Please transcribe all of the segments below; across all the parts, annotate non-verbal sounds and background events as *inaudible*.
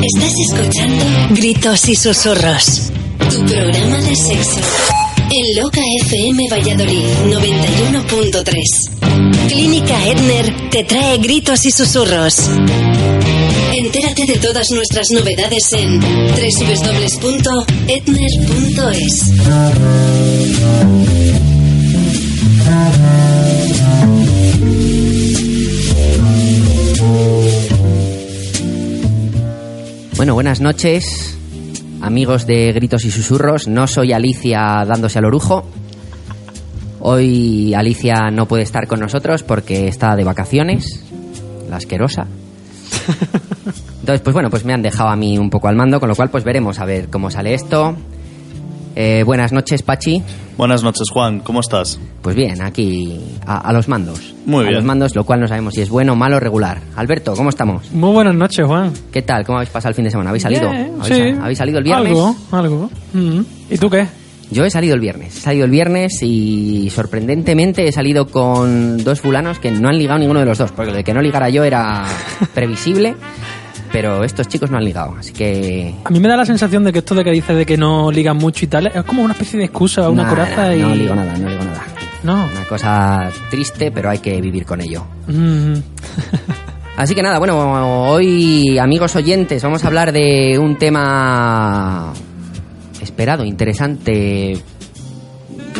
Estás escuchando Gritos y Susurros, tu programa de sexo. En Loca FM Valladolid 91.3. Clínica Edner te trae gritos y susurros. Entérate de todas nuestras novedades en www.etner.es. Bueno, buenas noches, amigos de Gritos y Susurros. No soy Alicia dándose al orujo. Hoy Alicia no puede estar con nosotros porque está de vacaciones, la asquerosa. *laughs* Entonces, pues bueno, pues me han dejado a mí un poco al mando, con lo cual pues veremos a ver cómo sale esto. Eh, buenas noches, Pachi. Buenas noches, Juan. ¿Cómo estás? Pues bien, aquí a, a los mandos. Muy A bien. los mandos, lo cual no sabemos si es bueno, malo o regular. Alberto, ¿cómo estamos? Muy buenas noches, Juan. ¿Qué tal? ¿Cómo habéis pasado el fin de semana? ¿Habéis salido? Bien, ¿Habéis, sí. ¿Habéis salido el viernes? Algo, algo. Mm. ¿Y tú qué? Yo he salido el viernes. He salido el viernes y sorprendentemente he salido con dos fulanos que no han ligado ninguno de los dos. Porque lo de que no ligara yo era *laughs* previsible. Pero estos chicos no han ligado. Así que. A mí me da la sensación de que esto de que dices de que no ligan mucho y tal es como una especie de excusa, una coraza y... No ligo nada, no ligo nada. No. Una cosa triste, pero hay que vivir con ello. Mm. *laughs* Así que nada, bueno, hoy, amigos oyentes, vamos a hablar de un tema esperado, interesante,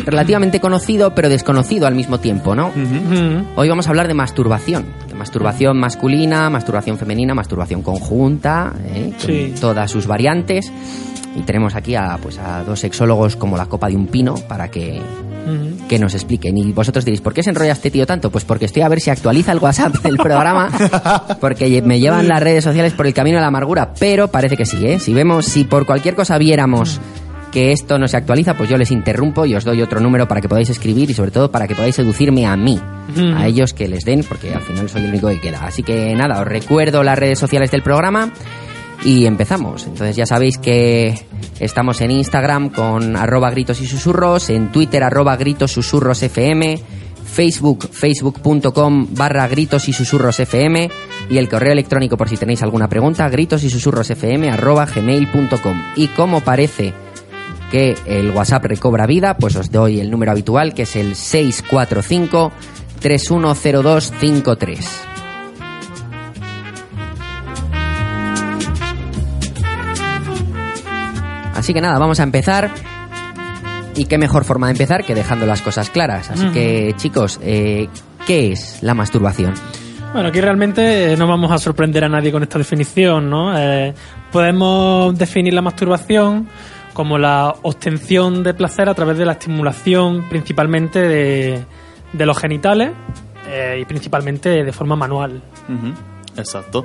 relativamente conocido, pero desconocido al mismo tiempo, ¿no? Mm. Hoy vamos a hablar de masturbación, masturbación masculina, masturbación femenina, masturbación conjunta, ¿eh? con Sí. todas sus variantes. Y tenemos aquí a, pues, a dos sexólogos como la copa de un pino para que, que nos expliquen. Y vosotros diréis, ¿por qué se enrolla este tío tanto? Pues porque estoy a ver si actualiza el WhatsApp del *laughs* programa, porque me llevan las redes sociales por el camino de la amargura, pero parece que sí, ¿eh? Si vemos, si por cualquier cosa viéramos que esto no se actualiza, pues yo les interrumpo y os doy otro número para que podáis escribir y sobre todo para que podáis seducirme a mí, Mm. a ellos que les den, porque al final soy el único que queda. Así que nada, os recuerdo las redes sociales del programa y empezamos. Entonces ya sabéis que estamos en Instagram con arroba gritos y susurros, en Twitter arroba gritos susurros FM, Facebook, facebook.com barra gritos y susurros FM y el correo electrónico por si tenéis alguna pregunta, gritos y susurros FM arroba gmail.com. Y como parece que el WhatsApp recobra vida, pues os doy el número habitual que es el 645 310253. Así que nada, vamos a empezar. Y qué mejor forma de empezar que dejando las cosas claras. Así que, chicos, eh, ¿qué es la masturbación? Bueno, aquí realmente eh, no vamos a sorprender a nadie con esta definición, ¿no? Eh, podemos definir la masturbación como la obtención de placer a través de la estimulación principalmente de, de los genitales eh, y principalmente de forma manual. Ujú, Exacto.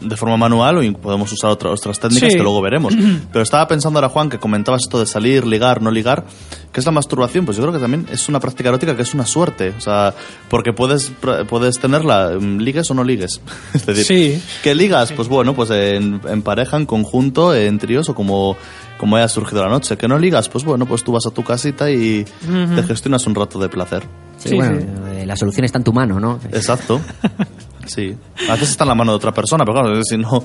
De forma manual o podemos usar otra- otras técnicas Sí. que luego veremos. *clears throat* Pero estaba pensando ahora, Juan, que comentabas esto de salir, ligar, no ligar. ¿Qué es la masturbación? Pues yo creo que también es una práctica erótica que es una suerte. O sea, porque puedes, puedes tenerla, mm, ligues o no ligues. *laughs* es decir, Sí. ¿qué ligas? Pues bueno, pues en, en pareja, en conjunto, en tríos o como, como haya surgido la noche. ¿Que no ligas? Pues bueno, pues tú vas a tu casita y te gestionas un rato de placer. Sí, Sí, bueno, sí. eh, la solución está en tu mano, ¿no? Exacto. *laughs* Sí. A veces está en la mano de otra persona, pero claro, si no,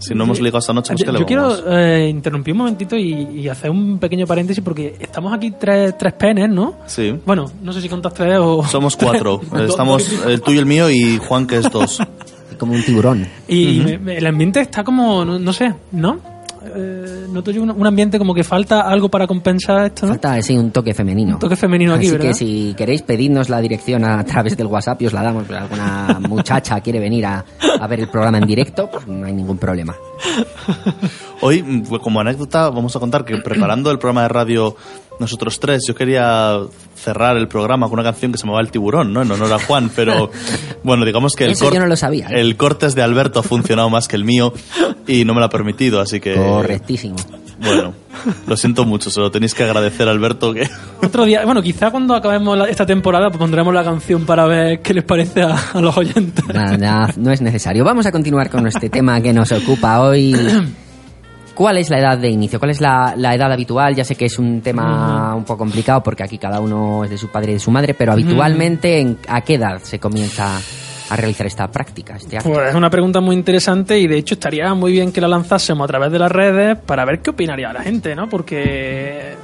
si no hemos ligado esta noche, pues Yo, ¿qué le yo vamos? quiero eh, interrumpir un momentito y, y hacer un pequeño paréntesis porque estamos aquí tres, tres penes, ¿no? Sí. Bueno, no sé si contas tres o... *laughs* Somos cuatro. *laughs* Dos- Estamos el tuyo, el mío y Juan, que es dos. Como un tiburón. Y me- me- el ambiente está como, no, no sé, ¿no? Eh, noto yo un, un ambiente como que falta algo para compensar esto, ¿no? Falta sí, un toque femenino. Un toque femenino aquí, Así ¿verdad? que si queréis pedidnos la dirección a través del WhatsApp y os la damos, pero alguna *laughs* muchacha quiere venir a, a ver el programa en directo, pues no hay ningún problema. *laughs* Hoy, mm, como anécdota, vamos a contar que preparando el programa de radio nosotros tres. Yo quería cerrar el programa con una canción que se llamaba El Tiburón, ¿no? En honor a Juan, pero *laughs* bueno, digamos que el, Eso yo no lo sabía, ¿eh? el cortes de Alberto ha funcionado más que el mío y no me lo ha permitido, así que... Correctísimo. Bueno, lo siento mucho, se lo tenéis que agradecer a Alberto que... Otro día, bueno, quizá cuando acabemos la- esta temporada pues pondremos la canción para ver qué les parece a, a los oyentes. Nada, nada, no es necesario. Vamos a continuar con este tema que nos ocupa hoy. *coughs* ¿Cuál es la edad de inicio? ¿Cuál es la, la edad habitual? Ya sé que es un tema un poco complicado porque aquí cada uno es de su padre y de su madre, pero habitualmente ¿en- ¿a qué edad se comienza a realizar esta práctica? Este acto? Pues es una pregunta muy interesante y de hecho estaría muy bien que la lanzásemos a través de las redes para ver qué opinaría la gente, ¿no? Porque...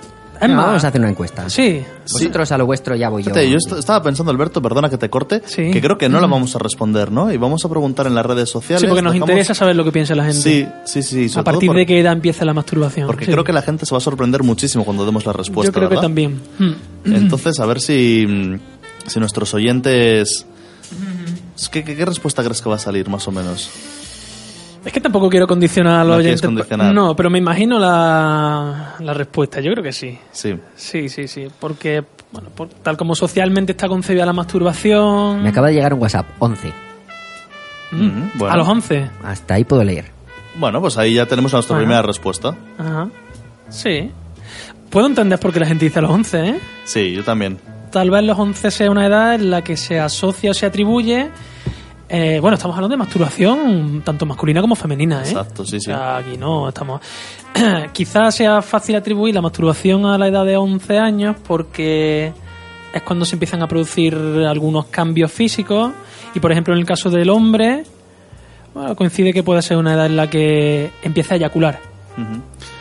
Más, vamos a hacer una encuesta. Sí, Vosotros a lo vuestro ya voy yo. Fíjate, yo est- estaba pensando, Alberto, perdona que te corte, Sí. que creo que no la vamos a responder, ¿no? Y vamos a preguntar en las redes sociales. sí, porque nos dejamos- interesa saber lo que piensa la gente. Sí, sí, sí. a partir por- de qué edad empieza la masturbación. Porque Sí. creo que la gente se va a sorprender muchísimo cuando demos la respuesta, Yo creo que ¿verdad? también. Hmm. Entonces, a ver si, mm, si nuestros oyentes... ¿Qué, qué, qué respuesta crees que va a salir, más o menos? Es que tampoco quiero condicionar a los No oyentes. condicionar. No, pero me imagino la, la respuesta. Yo creo que sí. Sí. Sí, sí, sí. Porque, bueno, por- tal como socialmente está concebida la masturbación. Me acaba de llegar un WhatsApp, 11. Mm. Bueno. A los 11. Hasta ahí puedo leer. Bueno, pues ahí ya tenemos nuestra Ajá. primera respuesta. Ajá. Sí. Puedo entender por qué la gente dice a los 11, ¿eh? Sí, yo también. Tal vez los 11 sea una edad en la que se asocia o se atribuye. Eh, bueno, estamos hablando de masturbación tanto masculina como femenina, ¿eh? Exacto, sí, sí. O sea, aquí no, estamos. *clears throat* Quizás sea fácil atribuir la masturbación a la edad de 11 años porque es cuando se empiezan a producir algunos cambios físicos. Y por ejemplo, en el caso del hombre, bueno, coincide que puede ser una edad en la que empieza a eyacular,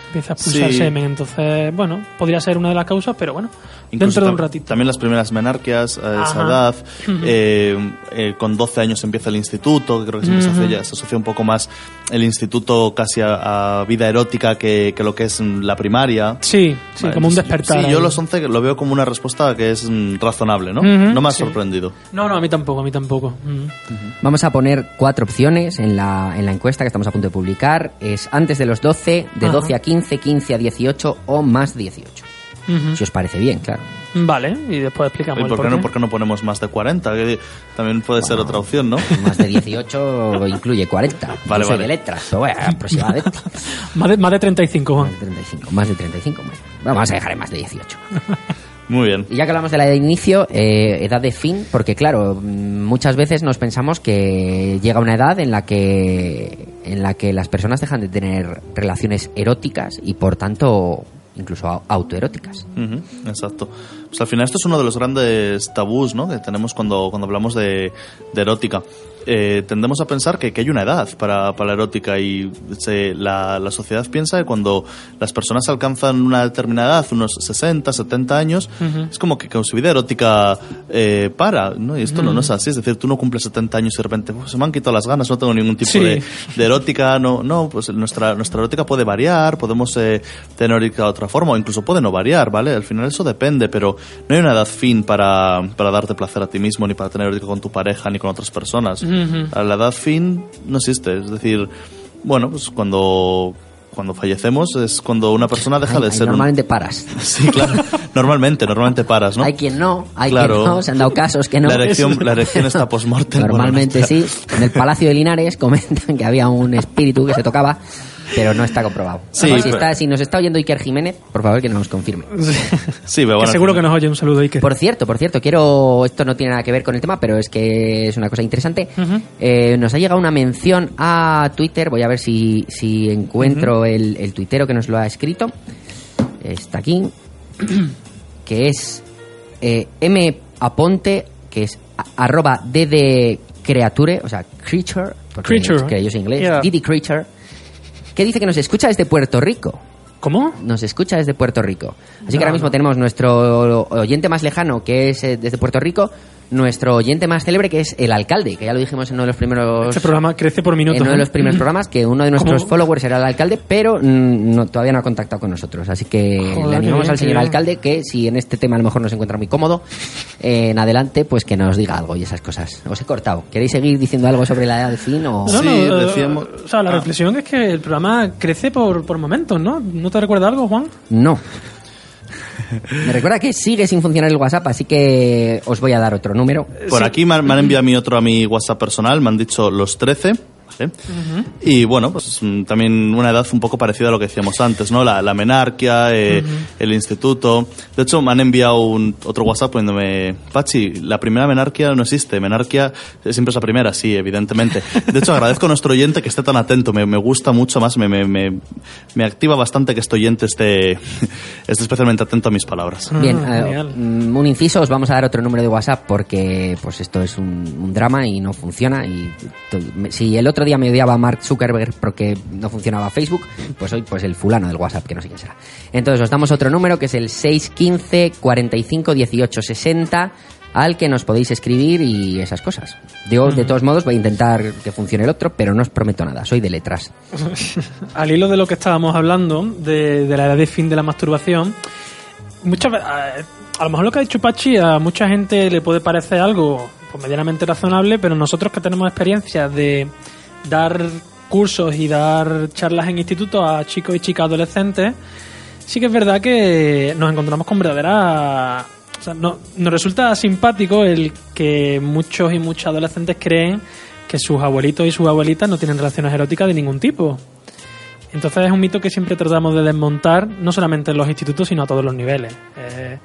empieza a expulsar Sí. semen. Entonces, bueno, podría ser una de las causas, pero bueno, Incluso dentro de un ratito. También las primeras menarquias a esa Ajá. edad. *laughs* Eh, eh, con 12 años empieza el instituto, que creo que se, asocia, se asocia un poco más el instituto casi a, a vida erótica que, que lo que es la primaria. Sí, sí, Vale, como un despertar. Sí, ahí. yo los 11 lo veo como una respuesta que es mm, razonable, ¿no? Ujú, no me ha sí. sorprendido. No, no, a mí tampoco, a mí tampoco. Vamos a poner cuatro opciones en la, en la encuesta que estamos a punto de publicar. Es antes de los 12, de Ajá. 12 a 15, 15 a 18 o más 18. Ujú. Si os parece bien, claro. Vale, y después explicamos ¿Y el por qué, no, por qué no ponemos más de 40? Que también puede ser otra opción, ¿no? Más de 18 *laughs* incluye 40. Vale, soy vale. de letras, pero bueno, aproximadamente. *laughs* Más de, más de 35, Juan. Más de 35. Más de 35. bueno. Vamos a dejar en más de 18. *laughs* Muy bien. Y ya que hablamos de la edad de inicio, eh, edad de fin, porque claro, muchas veces nos pensamos que llega una edad en la que en la que las personas dejan de tener relaciones eróticas y por tanto incluso au- autoeróticas. Exacto. Pues al final esto es uno de los grandes tabús ¿no? que tenemos cuando, cuando hablamos de, de erótica. Eh, tendemos a pensar que, que hay una edad para, para la erótica y se- la, la sociedad piensa que cuando las personas alcanzan una determinada edad, unos 60, 70 años, es como que, que su vida erótica eh, para, ¿no? Y esto no, no es así, es decir, tú no cumples 70 años y de repente "Uf, se me han quitado las ganas, no tengo ningún tipo Sí. de, de erótica, no, no, pues nuestra, nuestra erótica puede variar, podemos eh, tener erótica de otra forma, o incluso puede no variar, ¿vale? Al final eso depende, pero no hay una edad fin para, para darte placer a ti mismo, ni para tener erótica con tu pareja, ni con otras personas. A La edad fin no existe, es decir, bueno, pues cuando, cuando fallecemos es cuando una persona deja Ay, de ay, ser un... normalmente paras. *laughs* Sí, claro, normalmente, normalmente paras, ¿no? Hay quien no, hay Claro. quien no, se han dado casos que no. La erección, la erección está *laughs* post-mortem. Normalmente bueno, sí. En el Palacio de Linares comentan que había un espíritu que se tocaba, pero no está comprobado. Sí, Además, si, pero- está, si nos está oyendo Iker Jiménez, por favor que nos confirme. Sí, pero Que bueno, seguro que nos oye un saludo, Iker. Por cierto, por cierto, quiero. Esto no tiene nada que ver con el tema, pero es que es una cosa interesante. Eh, nos ha llegado una mención a Twitter. Voy a ver si, si encuentro el, el tuitero que nos lo ha escrito. Está aquí. *clears throat* Que es eh, M. Aponte, que es a- arroba DD Creature, o sea, Creature. Porque Creature. es que yo soy inglés. Yeah. Didi Creature. Que dice que nos escucha desde Puerto Rico ¿Cómo? nos escucha desde Puerto Rico. Así que ahora mismo no. tenemos nuestro oyente más lejano, que es eh, desde Puerto Rico, nuestro oyente más célebre, que es el alcalde, que ya lo dijimos en uno de los primeros... Este programa crece por minutos. en uno de ¿eh? los primeros programas, que uno de nuestros ¿Cómo? followers era el alcalde, pero mm, no, todavía no ha contactado con nosotros. Así que Joder, le animamos bien, al señor alcalde que si en este tema a lo mejor no se encuentra muy cómodo, eh, en adelante, pues que nos diga algo y esas cosas. Os he cortado. ¿Queréis seguir diciendo algo sobre la edad del fin o...? No, Sí, no, eh, decíamos- O sea, la Ah. reflexión es que el programa crece por, por momentos, ¿no? ¿No te recuerda algo, Juan? No. Me recuerda que sigue sin funcionar el WhatsApp, así que os voy a dar otro número. Por aquí me han, me han enviado a mí otro a mi WhatsApp personal, me han dicho los 13. ¿Vale? Y bueno, pues mm, también una edad un poco parecida a lo que decíamos antes, ¿no? La, la menarquia, eh, el instituto. De hecho, me han enviado un, otro WhatsApp poniéndome, Pachi, la primera menarquia no existe. Menarquia siempre es la primera, sí, evidentemente. De hecho, agradezco a nuestro oyente que esté tan atento. Me, me gusta mucho más, me, me, me, me activa bastante que este oyente esté, *laughs* esté especialmente atento a mis palabras. Bien, Ah, eh, genial. mm, un inciso, os vamos a dar otro número de WhatsApp porque pues esto es un, un drama y no funciona. Y si el otro día me odiaba Mark Zuckerberg porque no funcionaba Facebook, pues hoy pues el fulano del WhatsApp, que no sé quién será. Entonces os damos otro número que es el 615 45 18 60 al que nos podéis escribir y esas cosas. Yo, de todos modos, voy a intentar que funcione el otro, pero no os prometo nada, soy de letras. *laughs* Al hilo de lo que estábamos hablando, de, de la edad de fin de la masturbación, muchas a lo mejor lo que ha dicho Pachi a mucha gente le puede parecer algo pues, medianamente razonable, pero nosotros que tenemos experiencia de dar cursos y dar charlas en institutos a chicos y chicas adolescentes, sí que es verdad que nos encontramos con verdadera... O no- nos resulta simpático el que muchos y muchas adolescentes creen que sus abuelitos y sus abuelitas no tienen relaciones eróticas de ningún tipo. Entonces es un mito que siempre tratamos de desmontar, no solamente en los institutos, sino a todos los niveles. Eh,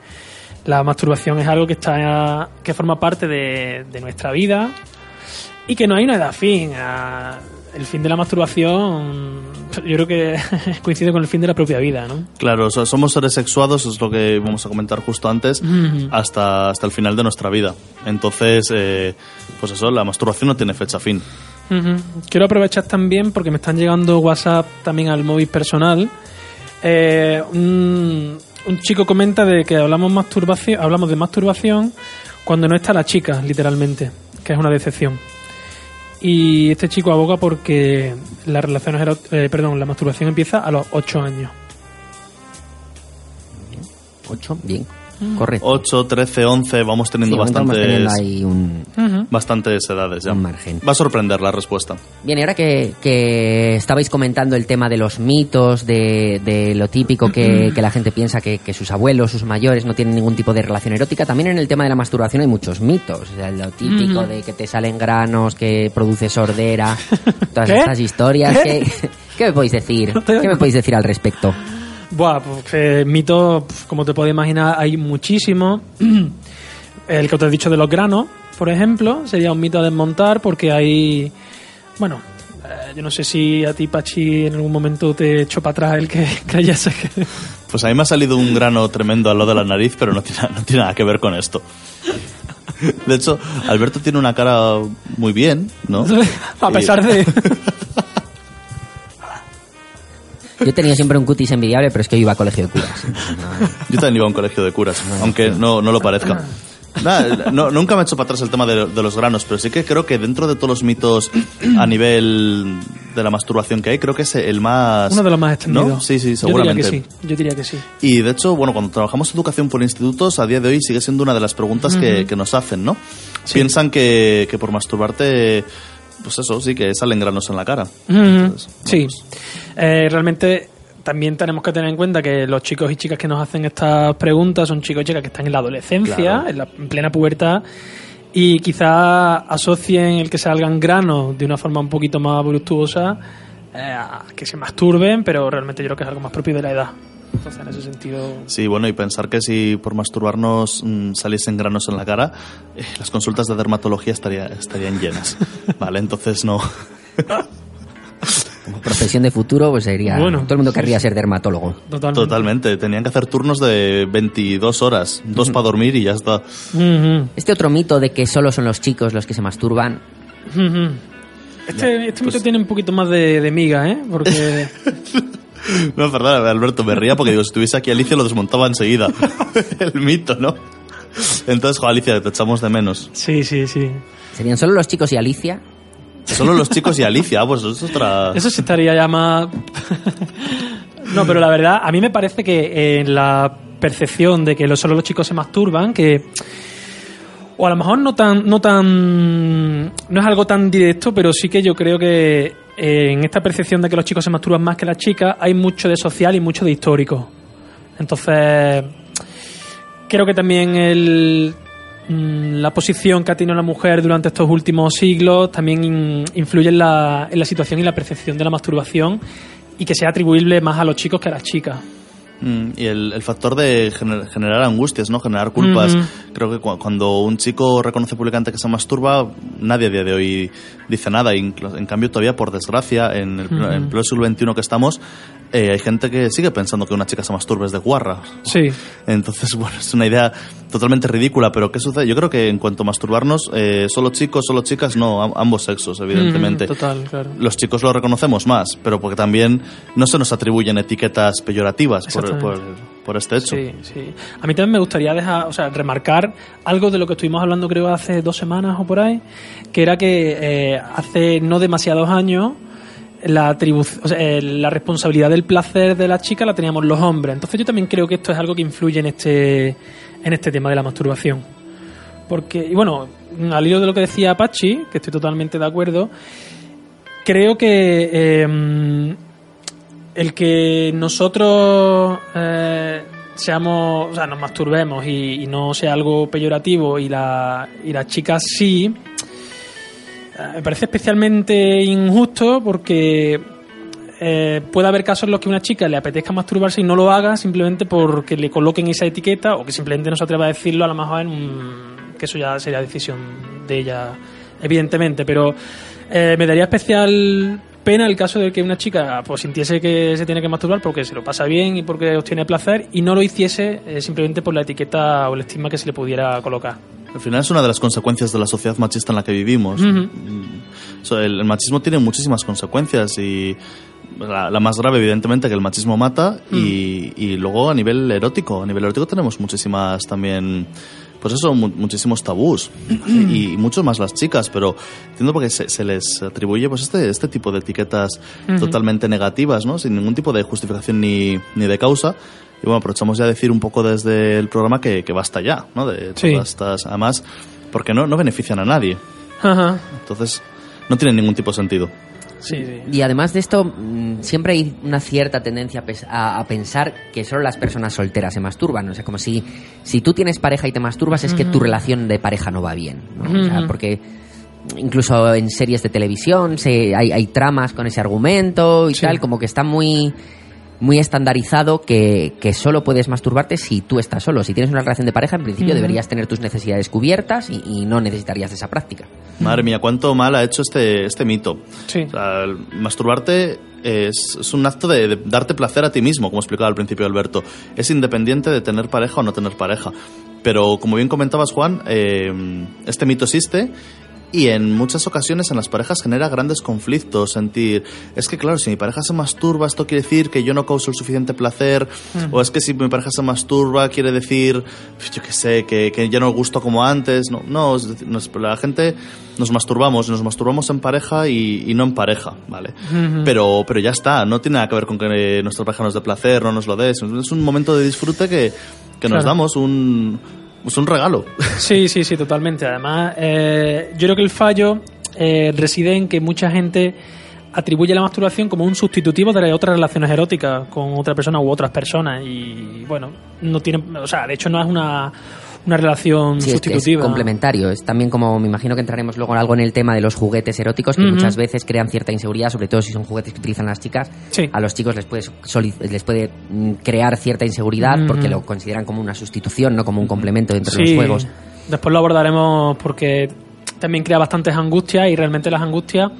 la masturbación es algo que está que forma parte de nuestra vida y que no hay una edad fin. Ah, El fin de la masturbación, yo creo que *laughs* coincide con el fin de la propia vida, ¿no? Claro, o sea, somos seres sexuados, es lo que vamos a comentar justo antes, hasta, hasta el final de nuestra vida. Entonces, eh, pues eso, la masturbación no tiene fecha fin. Quiero aprovechar también porque me están llegando WhatsApp también al móvil personal. Eh, un, un chico comenta de que hablamos masturbación, hablamos de masturbación cuando no está la chica, literalmente, que es una decepción. Y este chico aboga porque las relaciones eh, perdón, la masturbación empieza a los 8 años. 8, bien, correcto. 8, 13, 11, vamos teniendo Sí, vamos bastantes, teniendo ahí un, bastantes edades ya. Un margen. Va a sorprender la respuesta. Bien, y ahora que, que estabais comentando el tema de los mitos, de, de lo típico que, que la gente piensa que, que sus abuelos, sus mayores no tienen ningún tipo de relación erótica, también en el tema de la masturbación hay muchos mitos. O sea, lo típico de que te salen granos, que produce sordera, *laughs* todas ¿Qué? estas historias. ¿Qué? ¿Qué, qué me podéis decir? ¿Qué me podéis decir al respecto? Buah, pues eh, mitos, como te puedes imaginar, hay muchísimos. *clears throat* El que te he dicho de los granos, por ejemplo, sería un mito a desmontar porque hay. Bueno, eh, yo no sé si a ti, Pachi, en algún momento te echó para atrás el que *laughs* creyese que. Pues a mí me ha salido un grano tremendo al lado de la nariz, pero no tiene, *laughs* no tiene nada que ver con esto. De hecho, Alberto tiene una cara muy bien, ¿no? *laughs* a pesar de. Yo he tenido siempre un cutis envidiable, pero es que yo iba a colegio de curas. Yo también iba a un colegio de curas, aunque no, no lo parezca. Nada, no- nunca me he hecho para atrás el tema de, de los granos, pero sí que creo que dentro de todos los mitos a nivel de la masturbación que hay, creo que es el más... Uno de los más extendidos. ¿No? Sí, sí, Yo diría seguramente. que sí. Yo diría que sí. Y de hecho, bueno, cuando trabajamos educación por institutos, a día de hoy sigue siendo una de las preguntas que, que nos hacen, ¿no? Piensan que, que por masturbarte, pues eso, sí, que salen granos en la cara. Entonces, Sí. pues, Eh, realmente también tenemos que tener en cuenta que los chicos y chicas que nos hacen estas preguntas son chicos y chicas que están en la adolescencia, Claro. en, la, en plena pubertad, y quizá asocien el que salgan granos de una forma un poquito más voluptuosa eh, a que se masturben, pero realmente yo creo que es algo más propio de la edad. Entonces, en ese sentido... Sí, bueno, y pensar que si por masturbarnos mm, saliesen granos en la cara, eh, las consultas de dermatología estaría- estarían llenas. *laughs* Vale, entonces no. Como profesión de futuro, pues sería. Bueno, todo el mundo querría ser dermatólogo. Totalmente. Totalmente, tenían que hacer turnos de 22 horas, dos para dormir y ya está. Ujú, Este otro mito de que solo son los chicos los que se masturban, ujú. Este, este pues mito tiene un poquito más de, de miga, ¿eh? Porque... *laughs* No, perdón, Alberto, me ría porque digo, si estuviese aquí Alicia lo desmontaba enseguida. *laughs* El mito, ¿no? Entonces, jo, Alicia, te echamos de menos. sí, sí, sí. serían solo los chicos y Alicia. Solo los chicos y Alicia, ah, pues eso es otra... Eso sí estaría ya más... *laughs* no, pero la verdad, a mí me parece que en la percepción de que lo- solo los chicos se masturban, que... O a lo mejor no tan, no tan... No es algo tan directo, pero sí que yo creo que eh, en esta percepción de que los chicos se masturban más que las chicas, hay mucho de social y mucho de histórico. Entonces, creo que también el, mm, la posición que ha tenido la mujer durante estos últimos siglos también in- influye en la, en la situación y la percepción de la masturbación y que sea atribuible más a los chicos que a las chicas. Mm, Y el, el factor de gener- generar angustias, ¿no? Generar culpas. Creo que cu- cuando un chico reconoce públicamente que se masturba, nadie a día de hoy dice nada. En cambio, todavía, por desgracia, en el en siglo XXI que estamos, eh, hay gente que sigue pensando que una chica se masturba es de guarra. Sí, Entonces, *laughs* bueno, es una idea totalmente ridícula, pero ¿qué sucede? Yo creo que en cuanto a masturbarnos, eh, solo chicos, solo chicas, no, am- ambos sexos, evidentemente. Mm, total, claro. Los chicos lo reconocemos más, pero porque también no se nos atribuyen etiquetas peyorativas por, por, por este hecho. Sí, sí. A mí también me gustaría dejar, o sea, remarcar algo de lo que estuvimos hablando creo hace dos semanas o por ahí, que era que eh, hace no demasiados años la, o la responsabilidad del placer de la chica la teníamos los hombres. Entonces yo también creo que esto es algo que influye en este, en este tema de la masturbación. Porque, y bueno, al hilo de lo que decía Apache, que estoy totalmente de acuerdo, creo que eh, el que nosotros eh, seamos, o sea, nos masturbemos y, no sea algo peyorativo y, la, y las chicas sí, me parece especialmente injusto porque eh, puede haber casos en los que una chica le apetezca masturbarse y no lo haga simplemente porque le coloquen esa etiqueta o que simplemente no se atreva a decirlo, a lo mejor un- que eso ya sería decisión de ella, evidentemente, pero eh, me daría especial pena el caso de que una chica pues sintiese que se tiene que masturbar porque se lo pasa bien y porque obtiene placer y no lo hiciese eh, simplemente por la etiqueta o el estigma que se le pudiera colocar. Al final es una de las consecuencias de la sociedad machista en la que vivimos. Mm, el, el machismo tiene muchísimas consecuencias y la, la más grave, evidentemente, que el machismo mata y, y luego a nivel erótico. A nivel erótico tenemos muchísimas también, pues eso, mu- muchísimos tabús y, mucho más las chicas, pero entiendo porque se, se les atribuye pues este, este tipo de etiquetas totalmente negativas, ¿no? Sin ningún tipo de justificación ni, ni de causa. Y bueno, aprovechamos ya a decir un poco desde el programa que, que basta ya, ¿no? De Sí. todas estas, además, porque no, no benefician a nadie. Ajá. Entonces, no tienen ningún tipo de sentido. Sí, sí. Y además de esto, mm, siempre hay una cierta tendencia a pensar que solo las personas solteras se masturban. O sea, como si, si tú tienes pareja y te masturbas, es que tu relación de pareja no va bien. ¿no? O sea, Ujú. porque incluso en series de televisión se, hay, hay tramas con ese argumento y Sí. tal, como que está muy muy estandarizado que, que solo puedes masturbarte si tú estás solo. Si tienes una relación de pareja, en principio deberías tener tus necesidades cubiertas y, y no necesitarías de esa práctica. Madre mía, cuánto mal ha hecho este, este mito. Sí. O sea, el masturbarte es, es un acto de, de darte placer a ti mismo, como explicaba al principio Alberto. Es independiente de tener pareja o no tener pareja. Pero como bien comentabas, Juan, eh, este mito existe y en muchas ocasiones en las parejas genera grandes conflictos. Sentir, es que claro, si mi pareja se masturba, esto quiere decir que yo no causo el suficiente placer. O es que si mi pareja se masturba, quiere decir, yo qué sé, que, que ya no gusto como antes. No, no es decir, nos- la gente nos masturbamos, nos masturbamos en pareja y, y no en pareja, ¿vale? pero, pero ya está, no tiene nada que ver con que nuestra pareja nos dé placer, no nos lo dé. Es un momento de disfrute que, que nos damos un, pues un regalo. Sí, sí, sí, totalmente. Además, eh, yo creo que el fallo eh, reside en que mucha gente atribuye la masturbación como un sustitutivo de otras relaciones eróticas con otra persona u otras personas y bueno, no tiene, o sea, de hecho no es una, una relación Sí, es, sustitutiva. complementario. Es también como, me imagino que entraremos luego en algo en el tema de los juguetes eróticos, que muchas veces crean cierta inseguridad, sobre todo si son juguetes que utilizan las chicas. Sí. A los chicos les puede, les puede mm, crear cierta inseguridad porque lo consideran como una sustitución, no como un complemento dentro de los juegos. Después lo abordaremos porque también crea bastantes angustias y realmente las angustias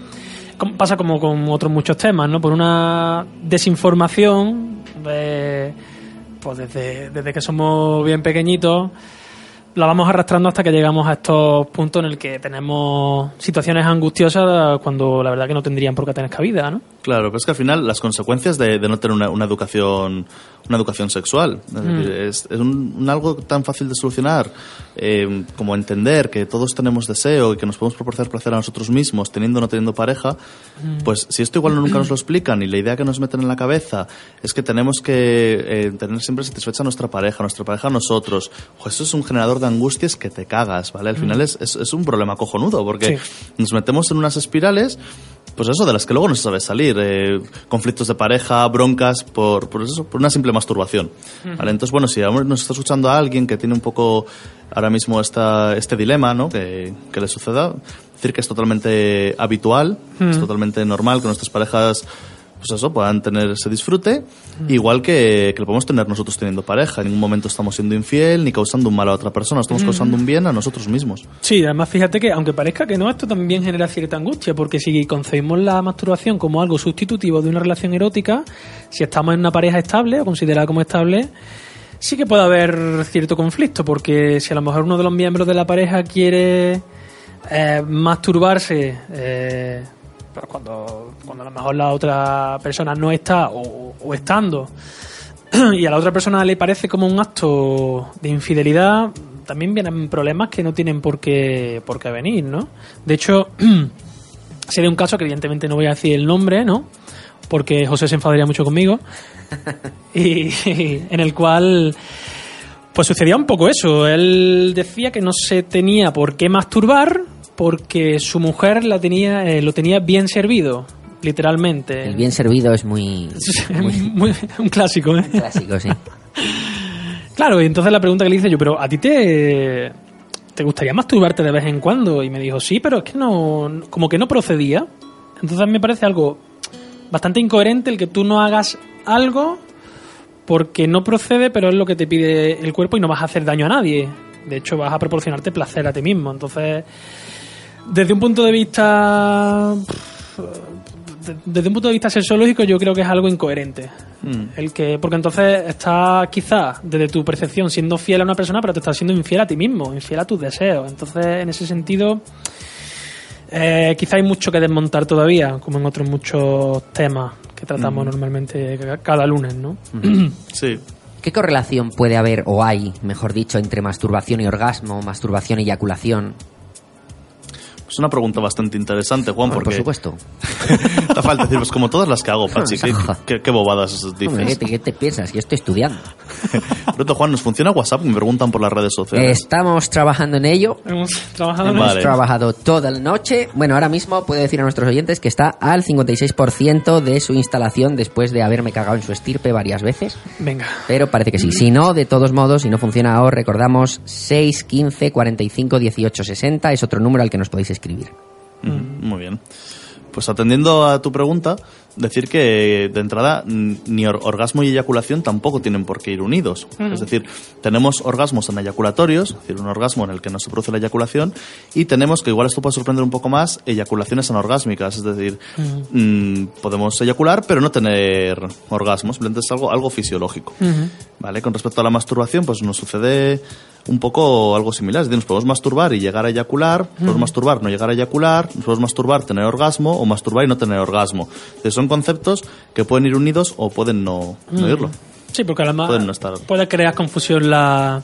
pasa como con otros muchos temas, ¿no? Por una desinformación, de, pues desde, desde que somos bien pequeñitos, la vamos arrastrando hasta que llegamos a estos puntos en el que tenemos situaciones angustiosas cuando la verdad que no tendrían por qué tener cabida, ¿no? Claro, pero es que al final las consecuencias de, de no tener una, una educación una educación sexual. Es, decir, es- es un, un algo tan fácil de solucionar eh, como entender que todos tenemos deseo y que nos podemos proporcionar placer a nosotros mismos teniendo o no teniendo pareja pues si esto igual nunca nos lo explican y la idea que nos meten en la cabeza es que tenemos que eh, tener siempre satisfecha a nuestra pareja nuestra pareja a nosotros. Pues eso es un generador de angustias que te cagas vale al final es, es, es un problema cojonudo porque Sí. nos metemos en unas espirales pues eso, de las que luego no se sabe salir. eh, conflictos de pareja, broncas, por, por eso, por una simple masturbación. ¿vale? Entonces, bueno, si nos está escuchando a alguien que tiene un poco ahora mismo esta, este dilema, ¿no? Que, que le suceda, decir que es totalmente habitual, es totalmente normal que nuestras parejas pues eso, puedan tener ese disfrute, igual que, que lo podemos tener nosotros teniendo pareja. En ningún momento estamos siendo infiel ni causando un mal a otra persona, estamos causando un bien a nosotros mismos. Sí, además fíjate que, aunque parezca que no, esto también genera cierta angustia, porque si concebimos la masturbación como algo sustitutivo de una relación erótica, si estamos en una pareja estable o considerada como estable, sí que puede haber cierto conflicto, porque si a lo mejor uno de los miembros de la pareja quiere eh, masturbarse, eh, pues cuando, cuando a lo mejor la otra persona no está o, o estando, *clears throat* y a la otra persona le parece como un acto de infidelidad, también vienen problemas que no tienen por qué, por qué venir, ¿no? De hecho, *clears throat* sería un caso que evidentemente no voy a decir el nombre, ¿no? Porque José se enfadaría mucho conmigo. *laughs* y, *laughs* en el cual pues sucedía un poco eso. Él decía que no se tenía por qué masturbar porque su mujer la tenía, eh, lo tenía bien servido, literalmente. El bien servido es muy, *laughs* muy Muy- un clásico, ¿eh? clásico, sí. *laughs* Claro, y entonces la pregunta que le hice yo, pero ¿a ti te, te gustaría masturbarte de vez en cuando? Y me dijo, sí, pero es que no, como que no procedía. Entonces me parece algo bastante incoherente el que tú no hagas algo porque no procede, pero es lo que te pide el cuerpo y no vas a hacer daño a nadie. De hecho, vas a proporcionarte placer a ti mismo. Entonces, desde un punto de vista de- desde un punto de vista sexológico yo creo que es algo incoherente. El que porque entonces estás quizás desde tu percepción siendo fiel a una persona pero te estás siendo infiel a ti mismo infiel a tus deseos. Entonces en ese sentido eh, quizá hay mucho que desmontar todavía como en otros muchos temas que tratamos normalmente ca- cada lunes no *clears throat* Sí. ¿Qué correlación puede haber, o hay, mejor dicho, entre masturbación y orgasmo, masturbación y eyaculación? Es una pregunta bastante interesante, Juan, Por porque supuesto. *laughs* te falta decir, pues como todas las que hago, Pachi, ¿qué, qué, qué bobadas Hombre, ¿qué, dices? te, qué te piensas? Yo estoy estudiando. *laughs* Pronto, Juan, ¿nos funciona WhatsApp? Me preguntan por las redes sociales. Estamos trabajando en ello. hemos trabajado en Hemos Vale. trabajado toda la noche. Bueno, ahora mismo puedo decir a nuestros oyentes que está al 56% de su instalación después de haberme cagado en su estirpe varias veces. venga Pero parece que sí. Si no, de todos modos, si no funciona os recordamos 6, 15, 45, 18, 60. Es otro número al que nos podéis escribir. Muy bien. Pues atendiendo a tu pregunta, decir que de entrada ni or- orgasmo y eyaculación tampoco tienen por qué ir unidos. Es decir, tenemos orgasmos aneyaculatorios, es decir, un orgasmo en el que no se produce la eyaculación, y tenemos, que igual esto puede sorprender un poco más, eyaculaciones anorgásmicas, es decir, mm, podemos eyacular pero no tener orgasmos, simplemente es algo, algo fisiológico. ¿Vale? Con respecto a la masturbación, pues nos sucede un poco algo similar. Es decir, nos podemos masturbar y llegar a eyacular, podemos masturbar, no llegar a eyacular, nos podemos masturbar, tener orgasmo, o masturbar y no tener orgasmo. Entonces, son conceptos que pueden ir unidos o pueden no, no irlo. Sí, porque además Pueden no estar. puede crear confusión la,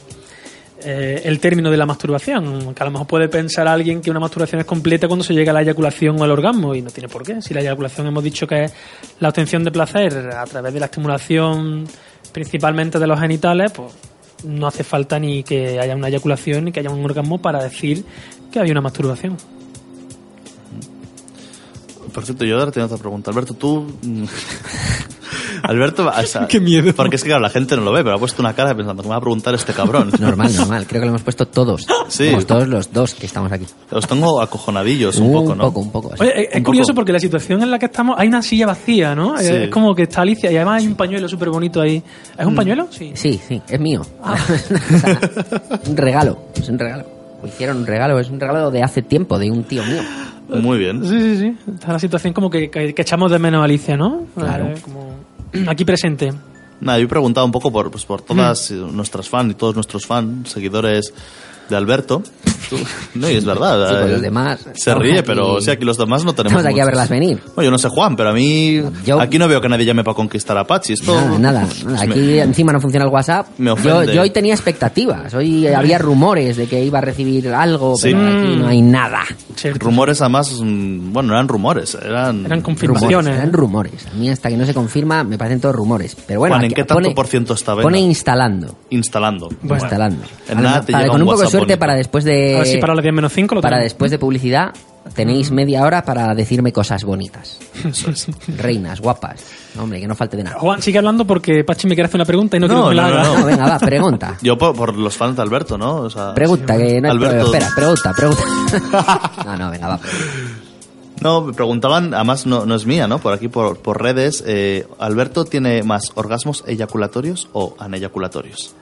eh, el término de la masturbación. Que a lo mejor puede pensar alguien que una masturbación es completa cuando se llega a la eyaculación o al orgasmo y no tiene por qué. Si la eyaculación hemos dicho que es la obtención de placer a través de la estimulación principalmente de los genitales, pues no hace falta ni que haya una eyaculación ni que haya un orgasmo para decir que hay una masturbación. Por cierto, yo ahora tengo otra pregunta. Alberto, tú... *laughs* Alberto, o sea, *laughs* Qué miedo. Porque es que claro, la gente no lo ve, pero ha puesto una cara pensando que me va a preguntar este cabrón. *laughs* Normal, normal. Creo que lo hemos puesto todos. Sí. Somos todos los dos que estamos aquí. Os tengo acojonadillos un poco, ¿no? poco, un poco. sí. Oye, es- es Un curioso poco. porque la situación en la que estamos hay una silla vacía, ¿no? Sí. Es como que está Alicia y además hay un pañuelo súper bonito ahí. ¿Es un Mm. pañuelo? Sí. Sí, sí, es mío. Ah. *laughs* O sea, un regalo, es un regalo. Me hicieron un regalo, es un regalo de hace tiempo, de un tío mío. Muy bien. Sí, sí, sí. Está la situación como que, que- que echamos de menos a Alicia, ¿no? Claro. Eh, como *clears throat* aquí presente. Nada, yo he preguntado un poco por, pues, por todas eh, nuestras fans y todos nuestros fans, seguidores de Alberto. Tú- No, y es verdad. Sí, pues eh, los demás Se ríe, aquí- pero sí, aquí los demás no tenemos. Estamos aquí a verlas venir. Bueno, yo no sé, Juan, pero a mí. Yo- Aquí no veo que nadie llame para conquistar a Pachi. Esto. Nada, nada. pues, Aquí me- encima no funciona el WhatsApp. me yo, ofende. yo hoy tenía expectativas. Hoy había rumores de que iba a recibir algo, Sí. pero aquí no hay nada. Rumores, además. mm, Bueno, no eran rumores, eran. Eran Rumores, confirmaciones. eran rumores. A mí hasta que no se confirma me parecen todos rumores. Pero bueno, Juan, ¿en aquí qué tanto pone- por ciento está? Pone instalando. Instalando. Bueno. instalando. En nada te llega un WhatsApp suerte bonito. para después de A ver si para las 10 menos 5 lo para tenemos. después de publicidad tenéis media hora para decirme cosas bonitas. Reinas, guapas. Hombre, que no falte de nada. Juan, sigue hablando porque Pachi me quiere hacer una pregunta y no, No, quiero que me la no, no, haga. no. No, venga, va, pregunta. Yo por, por los fans de Alberto, ¿no? O sea, Pregunta, que no hay Alberto. Espera, pregunta, pregunta. *laughs* No, no, venga, va. No, me preguntaban, además no, no es mía, ¿no? Por aquí, por, por redes, eh, ¿Alberto tiene más orgasmos eyaculatorios o aneyaculatorios?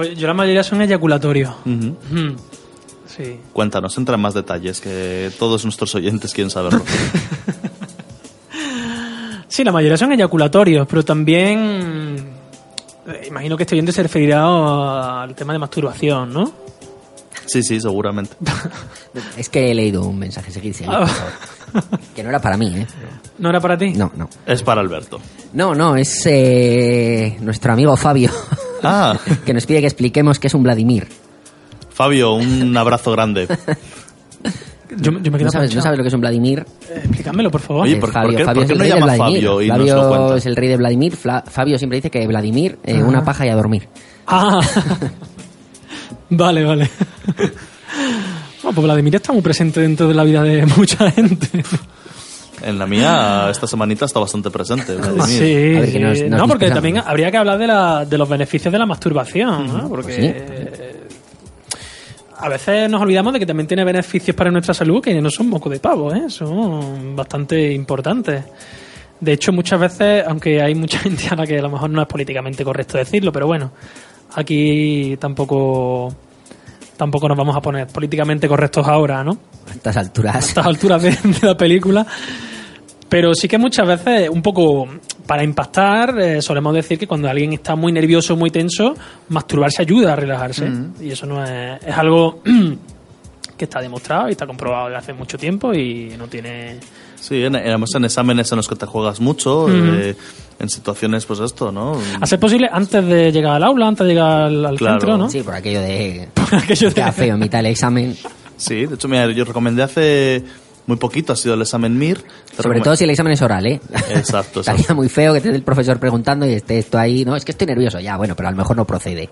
Pues yo la mayoría son eyaculatorios. Mm. Sí. Cuéntanos, entra en más detalles, que todos nuestros oyentes quieren saberlo. *laughs* Sí, la mayoría son eyaculatorios, pero también eh, imagino que este oyente se referirá al tema de masturbación, ¿no? sí, sí, seguramente. *laughs* Es que he leído un mensaje, seguid, seguid, por favor. *laughs* Que no era para mí, ¿eh? ¿No era para ti? No, no. Es para Alberto. No, no, es eh, nuestro amigo Fabio, Ah, *laughs* que nos pide que expliquemos qué es un Vladimir. Fabio, un abrazo grande. Yo, yo me quedo ¿No sabes, ¿No planchado. sabes lo que es un Vladimir? Eh, explícamelo, por favor. Oye, Eh, ¿por- Fabio, por qué- Fabio por es qué el no rey de llama Vladimir. Fabio y nos Fabio lo cuenta? es el rey de Vladimir. Fla- Fabio siempre dice que Vladimir, eh, una paja y a dormir. Ah. *laughs* vale, vale. Bueno, *laughs* pues Vladimir está muy presente dentro de la vida de mucha gente. En la mía, esta semanita está bastante presente. Sí, A ver, que nos- sí. nos no, porque también habría que hablar de, la, de los beneficios de la masturbación, ¿no? Porque Pues sí. eh, a veces nos olvidamos de que también tiene beneficios para nuestra salud que no son moco de pavo, ¿eh? son bastante importantes. De hecho, muchas veces, aunque hay mucha *laughs* gente a la que a lo mejor no es políticamente correcto decirlo, pero bueno, aquí tampoco tampoco nos vamos a poner políticamente correctos ahora, ¿no? A estas alturas. a estas alturas de, de la película. Pero sí que muchas veces, un poco para impactar, eh, solemos decir que cuando alguien está muy nervioso, muy tenso, masturbarse ayuda a relajarse. Y eso no es, es algo *clears throat* que está demostrado y está comprobado desde hace mucho tiempo y no tiene... Sí, en, además en exámenes en los que te juegas mucho, eh, en situaciones, pues esto, ¿no? A ser posible antes de llegar al aula, antes de llegar al, al Claro. centro, ¿no? Sí, por aquello de... *laughs* Aquello de- Queda feo, mitad del examen. Sí, de hecho, mira, yo recomendé hace muy poquito, ha sido el examen MIR. Te Sobre todo si el examen es oral, ¿eh? *laughs* Exacto, Estaría muy feo que esté el profesor preguntando y esté esto ahí. No, es que estoy nervioso. Ya, bueno, pero a lo mejor no procede.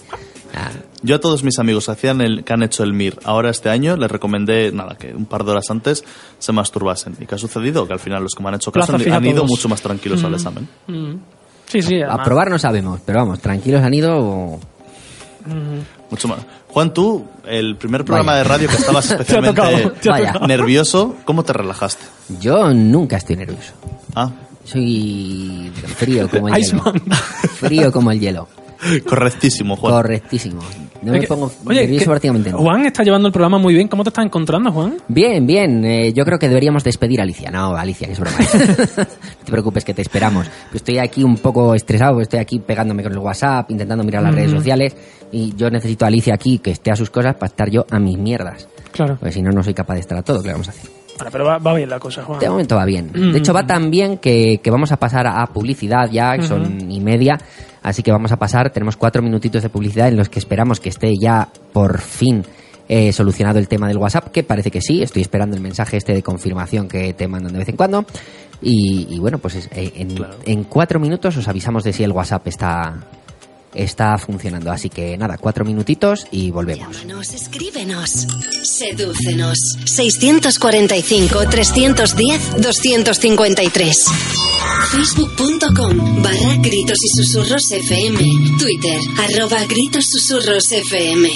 Yo a todos mis amigos que, hacían el, que han hecho el MIR ahora este año les recomendé, nada, que un par de horas antes se masturbasen. ¿Y qué ha sucedido? Que al final los que me han hecho caso Plaza han, han ido mucho más tranquilos al examen. Mm. Sí, sí, a probar no sabemos, pero vamos, tranquilos han ido. Mucho más. Juan, tú, el primer programa Vaya. de radio que estabas *laughs* especialmente nervioso, ¿cómo te relajaste? Yo nunca estoy nervioso. Ah, Soy frío como el hielo. Frío como el hielo. Correctísimo, Juan. Correctísimo. No me pongo oye, nervioso que- prácticamente nunca. Juan está llevando el programa muy bien. ¿Cómo te estás encontrando, Juan? Bien, bien. eh, yo creo que deberíamos despedir a Alicia. No, Alicia, que es broma. *laughs* no te preocupes, que te esperamos. Estoy aquí un poco estresado, estoy aquí pegándome con el WhatsApp, intentando mirar las redes sociales. Y yo necesito a Alicia aquí, que esté a sus cosas, para estar yo a mis mierdas. Claro. Porque si no, no soy capaz de estar a todo. ¿Qué le vamos a hacer? Bueno, pero va, va bien la cosa, Juan. De momento va bien. Mm. De hecho, va tan bien que, que vamos a pasar a publicidad ya, que son y media. Así que vamos a pasar, tenemos cuatro minutitos de publicidad en los que esperamos que esté ya por fin eh, solucionado el tema del WhatsApp, que parece que sí. Estoy esperando el mensaje este de confirmación que te mandan de vez en cuando. Y, y bueno, pues es- eh, en, en cuatro minutos os avisamos de si el WhatsApp está, está funcionando. Así que nada, cuatro minutitos y volvemos. Llámanos, escríbenos. Sedúcenos. 641-310-253. Facebook.com barra gritos y susurros FM. Twitter arroba gritos susurros FM.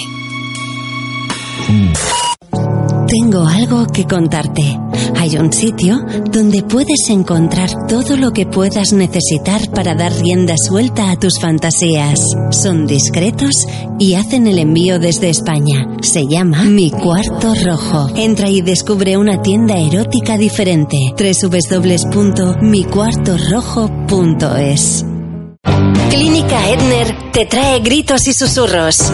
Tengo algo que contarte. Hay un sitio donde puedes encontrar todo lo que puedas necesitar para dar rienda suelta a tus fantasías. Son discretos y hacen el envío desde España. Se llama Mi Cuarto Rojo. Entra y descubre una tienda erótica diferente. www.micuartorrojo.es Clínica Edner te trae gritos y susurros.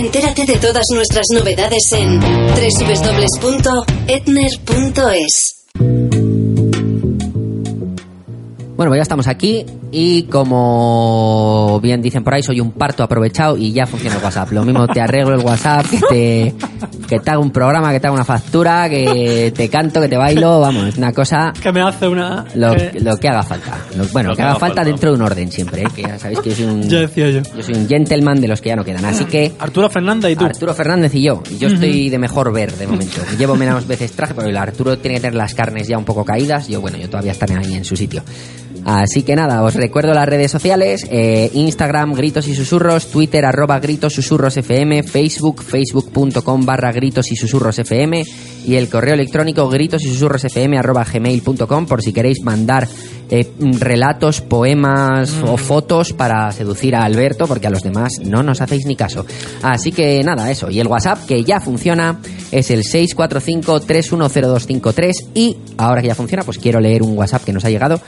Entérate de todas nuestras novedades en www.etner.es. Bueno, pues ya estamos aquí y como bien dicen por ahí, soy un parto aprovechado y ya funciona el WhatsApp. Lo mismo te arreglo el WhatsApp que te, que te haga un programa, que te haga una factura, que te canto, que te bailo, vamos, es una cosa *laughs* Que me hace una... lo, lo que haga falta. Lo- bueno, Lo que haga falta dentro de un orden siempre, ¿eh? que ya sabéis que yo soy un Ya decía yo. yo soy un gentleman de los que ya no quedan, así que Arturo Fernández y tú. Arturo Fernández y yo. Y yo estoy de mejor ver de momento. Llevo menos veces traje, pero el Arturo tiene que tener las carnes ya un poco caídas. Yo, bueno, yo todavía estaré ahí en su sitio. Así que nada, os recuerdo las redes sociales, eh, Instagram, gritos y susurros, Twitter, arroba gritos susurros FM, Facebook, facebook.com barra gritos y susurros FM y el correo electrónico gritos y susurros FM arroba gmail.com por si queréis mandar eh, relatos, poemas o fotos para seducir a Alberto, porque a los demás no nos hacéis ni caso. Así que nada, eso. Y el WhatsApp, que ya funciona, es el 645-310253. Y ahora que ya funciona, pues quiero leer un WhatsApp que nos ha llegado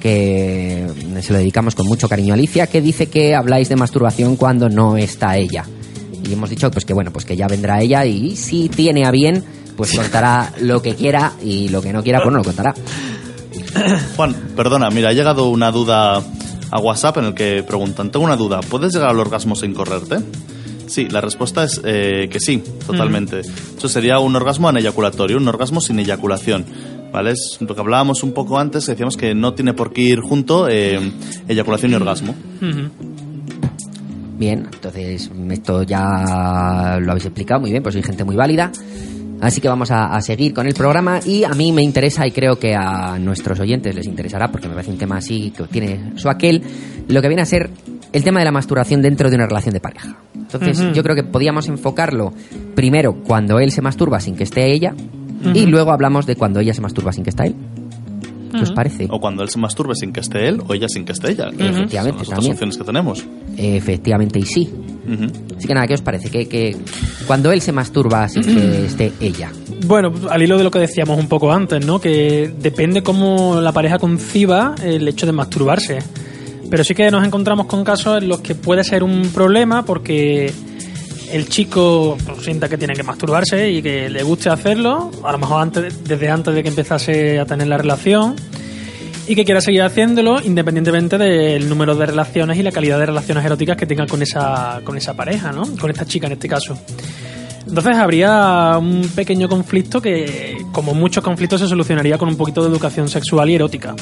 que se lo dedicamos con mucho cariño a Alicia, que dice que habláis de masturbación cuando no está ella. Y hemos dicho pues que bueno, pues que ya vendrá ella y si tiene a bien, pues contará lo que quiera y lo que no quiera, pues no lo contará. *coughs* Juan, perdona, mira, ha llegado una duda a WhatsApp en el que preguntan, tengo una duda, ¿puedes llegar al orgasmo sin correrte? Sí, la respuesta es eh, que sí, totalmente. Eso sería un orgasmo aneyaculatorio, un orgasmo sin eyaculación. ¿Vale? Es lo que hablábamos un poco antes, decíamos que no tiene por qué ir junto eh, eyaculación y orgasmo. Bien, entonces esto ya lo habéis explicado muy bien, pues soy gente muy válida. Así que vamos a, a seguir con el programa y a mí me interesa y creo que a nuestros oyentes les interesará porque me parece un tema así que tiene su aquel, lo que viene a ser el tema de la masturbación dentro de una relación de pareja. Entonces Ujú. yo creo que podíamos enfocarlo primero cuando él se masturba sin que esté ella y luego hablamos de cuando ella se masturba sin que está él. ¿Qué os parece? O cuando él se masturbe sin que esté él o ella sin que esté ella. que Efectivamente, Son las también. opciones que tenemos. Efectivamente y sí. Ujú. Así que nada, ¿qué os parece? Que, que cuando él se masturba sin que *clears throat* esté ella. Bueno, al hilo de lo que decíamos un poco antes, ¿no? Que depende cómo la pareja conciba el hecho de masturbarse. Pero sí que nos encontramos con casos en los que puede ser un problema porque el chico sienta que tiene que masturbarse y que le guste hacerlo, a lo mejor antes, desde antes de que empezase a tener la relación, y que quiera seguir haciéndolo independientemente del número de relaciones y la calidad de relaciones eróticas que tenga con esa, con esa pareja, ¿no? Con esta chica en este caso. Entonces habría un pequeño conflicto que, como muchos conflictos, se solucionaría con un poquito de educación sexual y erótica.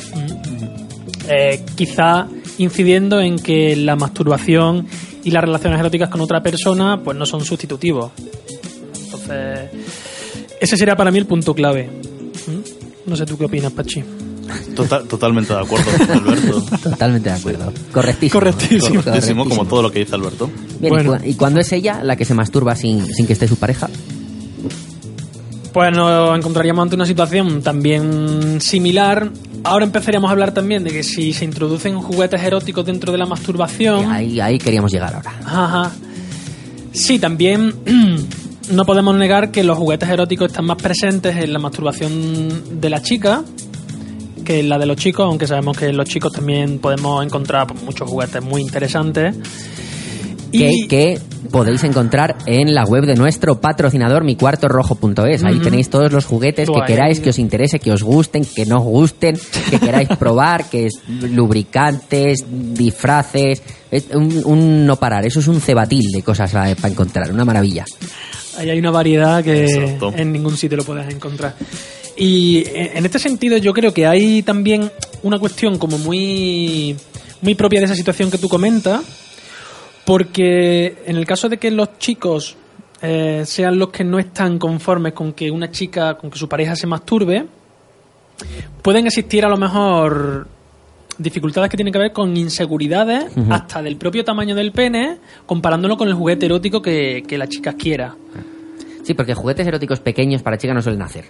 Eh, quizá incidiendo en que la masturbación y las relaciones eróticas con otra persona pues no son sustitutivos. Entonces, ese sería para mí el punto clave. ¿Mm? No sé tú qué opinas, Pachi. Total- totalmente de acuerdo, Alberto. *laughs* Totalmente de acuerdo. Correctísimo. Correctísimo. Correctísimo, como todo lo que dice Alberto. Bien, Bueno. ¿y, cu- y cuando es ella la que se masturba sin, sin que esté su pareja? Pues nos encontraríamos ante una situación también similar. Ahora empezaríamos a hablar también de que si se introducen juguetes eróticos dentro de la masturbación. Ahí, ahí queríamos llegar ahora. Ajá. Sí, también *clears throat* no podemos negar que los juguetes eróticos están más presentes en la masturbación de la chica que en la de los chicos, aunque sabemos que en los chicos también podemos encontrar muchos juguetes muy interesantes. Que, Y que podéis encontrar en la web de nuestro patrocinador micuartorrojo.es. Ahí Ujú. tenéis todos los juguetes que queráis, que os interese, que os gusten, que no os gusten, que *laughs* queráis probar, que es lubricantes, disfraces, es un, un no parar. Eso es un cebatil de cosas para encontrar, una maravilla. ahí hay una variedad que Exacto. en ningún sitio lo puedes encontrar. Y eh, en este sentido yo creo que hay también una cuestión como muy, muy propia de esa situación que tú comentas, porque en el caso de que los chicos eh, sean los que no están conformes con que una chica, con que su pareja se masturbe, pueden existir a lo mejor dificultades que tienen que ver con inseguridades hasta del propio tamaño del pene, comparándolo con el juguete erótico que, que la chica quiera. Sí, porque juguetes eróticos pequeños para chicas no suelen hacer.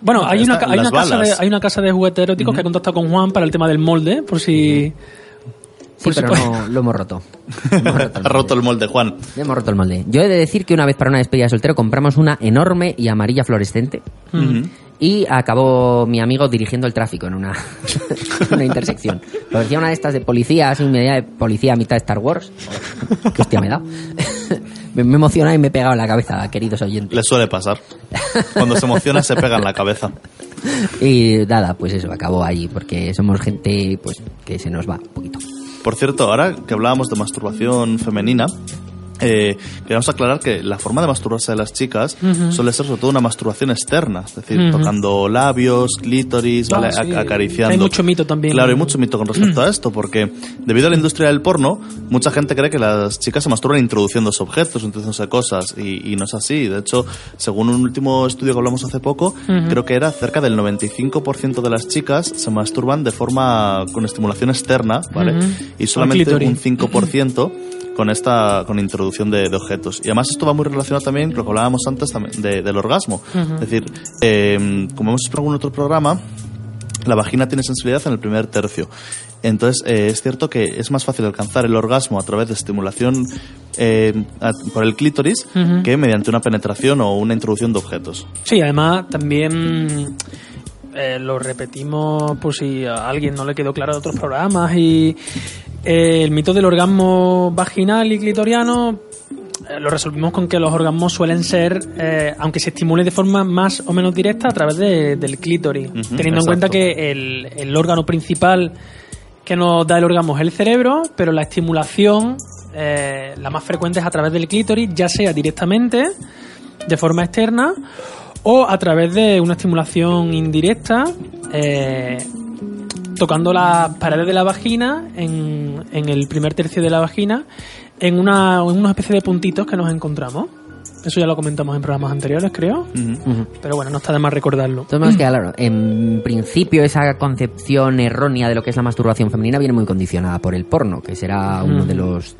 Bueno, hay una, hay, una casa de, hay una casa de juguetes eróticos que ha contactado con Juan para el tema del molde, por si... si pero no, lo hemos roto. *laughs* Hemos roto el Ha roto el molde, Juan. Hemos roto el molde. Yo he de decir que una vez para una despedida de soltero compramos una enorme y amarilla fluorescente y acabó mi amigo dirigiendo el tráfico en una, *laughs* una intersección. Parecía una de estas de policía, así media de policía a mitad de Star Wars. ¿Qué hostia me da? *laughs* me, me emociona y me he pegado en la cabeza, queridos oyentes. Le suele pasar. Cuando se emociona se pega en la cabeza. Y nada, pues eso, acabó ahí, porque somos gente pues que se nos va un poquito. Por cierto, ahora que hablábamos de masturbación femenina, eh, queremos aclarar que la forma de masturbarse de las chicas suele ser sobre todo una masturbación externa, es decir, Ujú. tocando labios, clítoris, Ah, ¿vale? sí. Ac- acariciando. Hay mucho mito también. Claro, hay mucho mito con respecto a esto, porque debido a la industria del porno, mucha gente cree que las chicas se masturban introduciéndose objetos, introduciéndose cosas, y, y no es así. De hecho, según un último estudio que hablamos hace poco, creo que era cerca del 95% de las chicas se masturban de forma con estimulación externa, ¿vale? Y solamente un 5% con esta con introducción de, de objetos y además esto va muy relacionado también con lo que hablábamos antes de- del orgasmo es decir eh, como hemos explicado en otro programa la vagina tiene sensibilidad en el primer tercio. Entonces, eh, es cierto que es más fácil alcanzar el orgasmo a través de estimulación eh, a- por el clítoris Ujú. que mediante una penetración o una introducción de objetos. Sí, además también eh, lo repetimos por si a alguien no le quedó claro de otros programas y eh, el mito del orgasmo vaginal y clitoriano eh, lo resolvimos con que los orgasmos suelen ser, eh, aunque se estimule de forma más o menos directa, a través de- del clítoris, teniendo en cuenta que el, el órgano principal que nos da el orgasmo es el cerebro, pero la estimulación, la más frecuente es a través del clítoris, ya sea directamente, de forma externa, o a través de una estimulación indirecta, tocando las paredes de la vagina, en, en el primer tercio de la vagina, en una, en una especie de puntitos que nos encontramos. Eso ya lo comentamos en programas anteriores, creo. Ujú. Pero bueno, no está de más recordarlo. Maneras, que, claro, en principio esa concepción errónea de lo que es la masturbación femenina viene muy condicionada por el porno, que será uno Mm. de los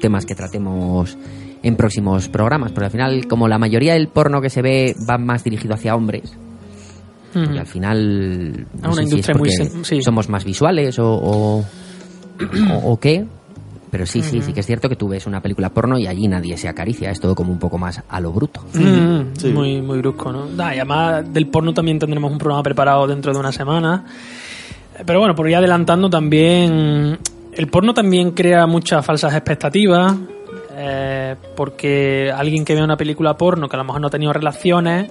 temas que tratemos en próximos programas, porque al final, como la mayoría del porno que se ve va más dirigido hacia hombres, Ujú. y al final no A una sé si es industria muy porque sen- sí. somos más visuales o, o, *clears throat* o- o qué, pero sí, sí, sí que es cierto que tú ves una película porno y allí nadie se acaricia, es todo como un poco más a lo bruto. Mm, Sí. Muy, muy brusco, ¿no? Da, y además del porno también tendremos un programa preparado dentro de una semana. Pero bueno, por ir adelantando también, el porno también crea muchas falsas expectativas, eh, porque alguien que ve una película porno que a lo mejor no ha tenido relaciones,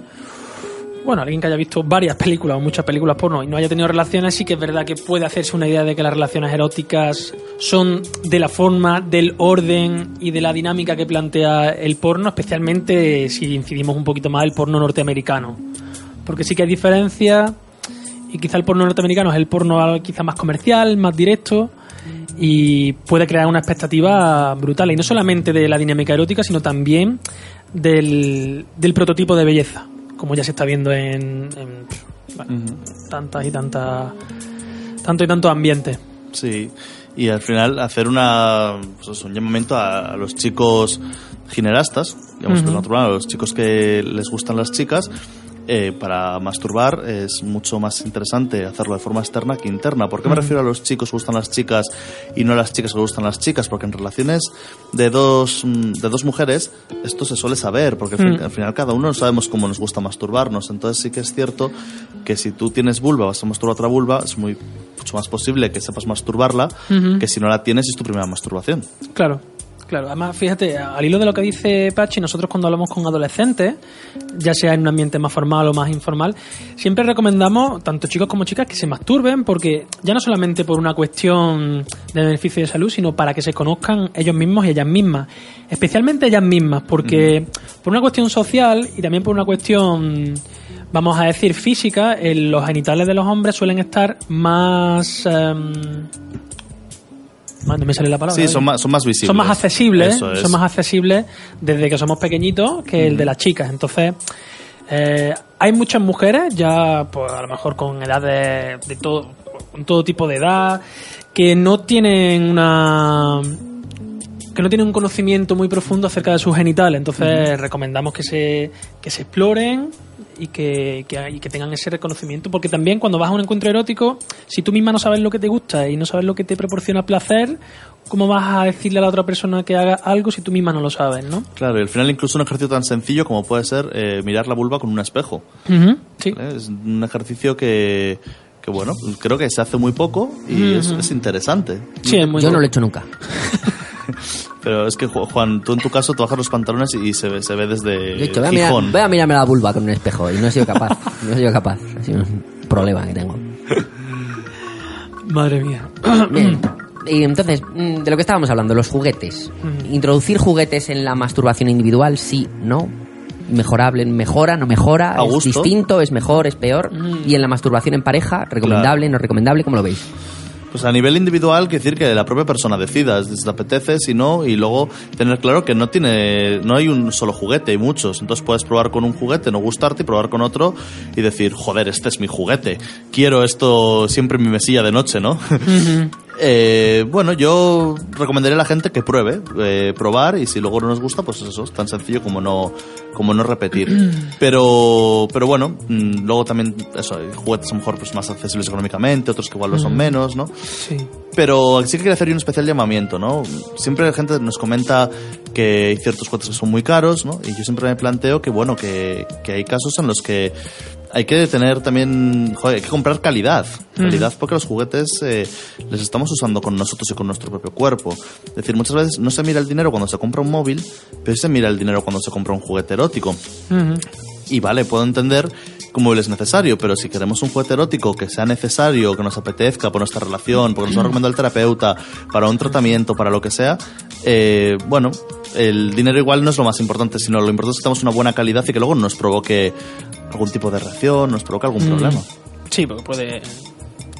bueno, alguien que haya visto varias películas o muchas películas porno y no haya tenido relaciones, sí que es verdad que puede hacerse una idea de que las relaciones eróticas son de la forma, del orden y de la dinámica que plantea el porno, especialmente si incidimos un poquito más el porno norteamericano. Porque sí que hay diferencias y quizá el porno norteamericano es el porno quizá más comercial, más directo y puede crear una expectativa brutal. Y no solamente de la dinámica erótica, sino también del, del prototipo de belleza, como ya se está viendo en, en, bueno, tantas y tantas tanto y tantos ambientes. Sí, y al final hacer una, pues un llamamiento a, a los chicos ginerastas, digamos que es natural, a los chicos que les gustan las chicas, eh, para masturbar es mucho más interesante hacerlo de forma externa que interna. ¿Por qué me refiero a los chicos que gustan las chicas y no a las chicas que gustan las chicas? Porque en relaciones de dos, mm, de dos mujeres esto se suele saber, porque Mm. al final cada uno sabemos cómo nos gusta masturbarnos. Entonces sí que es cierto que si tú tienes vulva, vas a masturbar otra vulva, es muy mucho más posible que sepas masturbarla que si no la tienes y es tu primera masturbación. Claro, claro. Además, fíjate, al hilo de lo que dice Pachi, nosotros cuando hablamos con adolescentes, ya sea en un ambiente más formal o más informal, siempre recomendamos, tanto chicos como chicas, que se masturben, porque ya no solamente por una cuestión de beneficio de salud, sino para que se conozcan ellos mismos y ellas mismas. Especialmente ellas mismas, porque por una cuestión social y también por una cuestión vamos a decir física, los genitales de los hombres suelen estar más... em, no me sale la palabra. Sí, son más, son más visibles. son más accesibles, es. son más accesibles desde que somos pequeñitos que el de las chicas. Entonces, eh, hay muchas mujeres, ya pues a lo mejor con edades de todo, con todo tipo de edad, que no tienen una que no tienen un conocimiento muy profundo acerca de sus genitales. Entonces, recomendamos que se, que se exploren y que, que- y que tengan ese reconocimiento. Porque también cuando vas a un encuentro erótico, si tú misma no sabes lo que te gusta y no sabes lo que te proporciona placer, ¿cómo vas a decirle a la otra persona que haga algo si tú misma no lo sabes, no? Claro, y al final incluso un ejercicio tan sencillo como puede ser eh, mirar la vulva con un espejo. Sí. ¿vale? Es un ejercicio que, que, bueno, creo que se hace muy poco y es, es interesante. Sí, es muy Yo no lo he hecho nunca. *laughs* *laughs* Pero es que, Ju- Juan, tú en tu caso te bajas los pantalones y se ve, se ve desde voy a, mirar, Gijón. voy a mirarme la vulva con un espejo y no he sido capaz. No he sido capaz. Ha sido un problema que tengo. *laughs* Madre mía. *clears throat* Bien. y entonces, mm, de lo que estábamos hablando, los juguetes. Ujú. Introducir juguetes en la masturbación individual, sí, no. Mejorable, mejora, no mejora, A es distinto, es mejor, es peor. Mm. Y en la masturbación en pareja, recomendable, no recomendable, ¿cómo lo veis? A nivel individual, quiere decir que la propia persona decida si te apetece, si no, y luego tener claro que no tiene, no hay un solo juguete, hay muchos. Entonces puedes probar con un juguete, no gustarte, y probar con otro y decir, joder, este es mi juguete. Quiero esto siempre en mi mesilla de noche, ¿no? Eh, bueno, yo recomendaría a la gente que pruebe, eh, probar y si luego no nos gusta, pues eso, es tan sencillo como no, como no repetir. *clears throat* Pero, pero bueno, mm, luego también eso, hay juguetes a lo mejor pues más accesibles económicamente, otros que igual lo son menos, ¿no? Sí. Pero sí que quería hacer un especial llamamiento, ¿no? Siempre la gente nos comenta que hay ciertos juguetes que son muy caros, ¿no? Y yo siempre me planteo que, bueno, que, que hay casos en los que hay que tener también, joder, hay que comprar calidad. Calidad porque los juguetes eh, les estamos usando con nosotros y con nuestro propio cuerpo. Es decir, muchas veces no se mira el dinero cuando se compra un móvil, pero se mira el dinero cuando se compra un juguete erótico. Y vale, puedo entender cómo es necesario, pero si queremos un juguete erótico que sea necesario, que nos apetezca por nuestra relación, porque nos lo recomendado el terapeuta, para un tratamiento, para lo que sea, eh, bueno, el dinero igual no es lo más importante, sino lo importante es que tengamos una buena calidad y que luego nos provoque algún tipo de reacción, nos provoque algún problema. Sí, porque puede,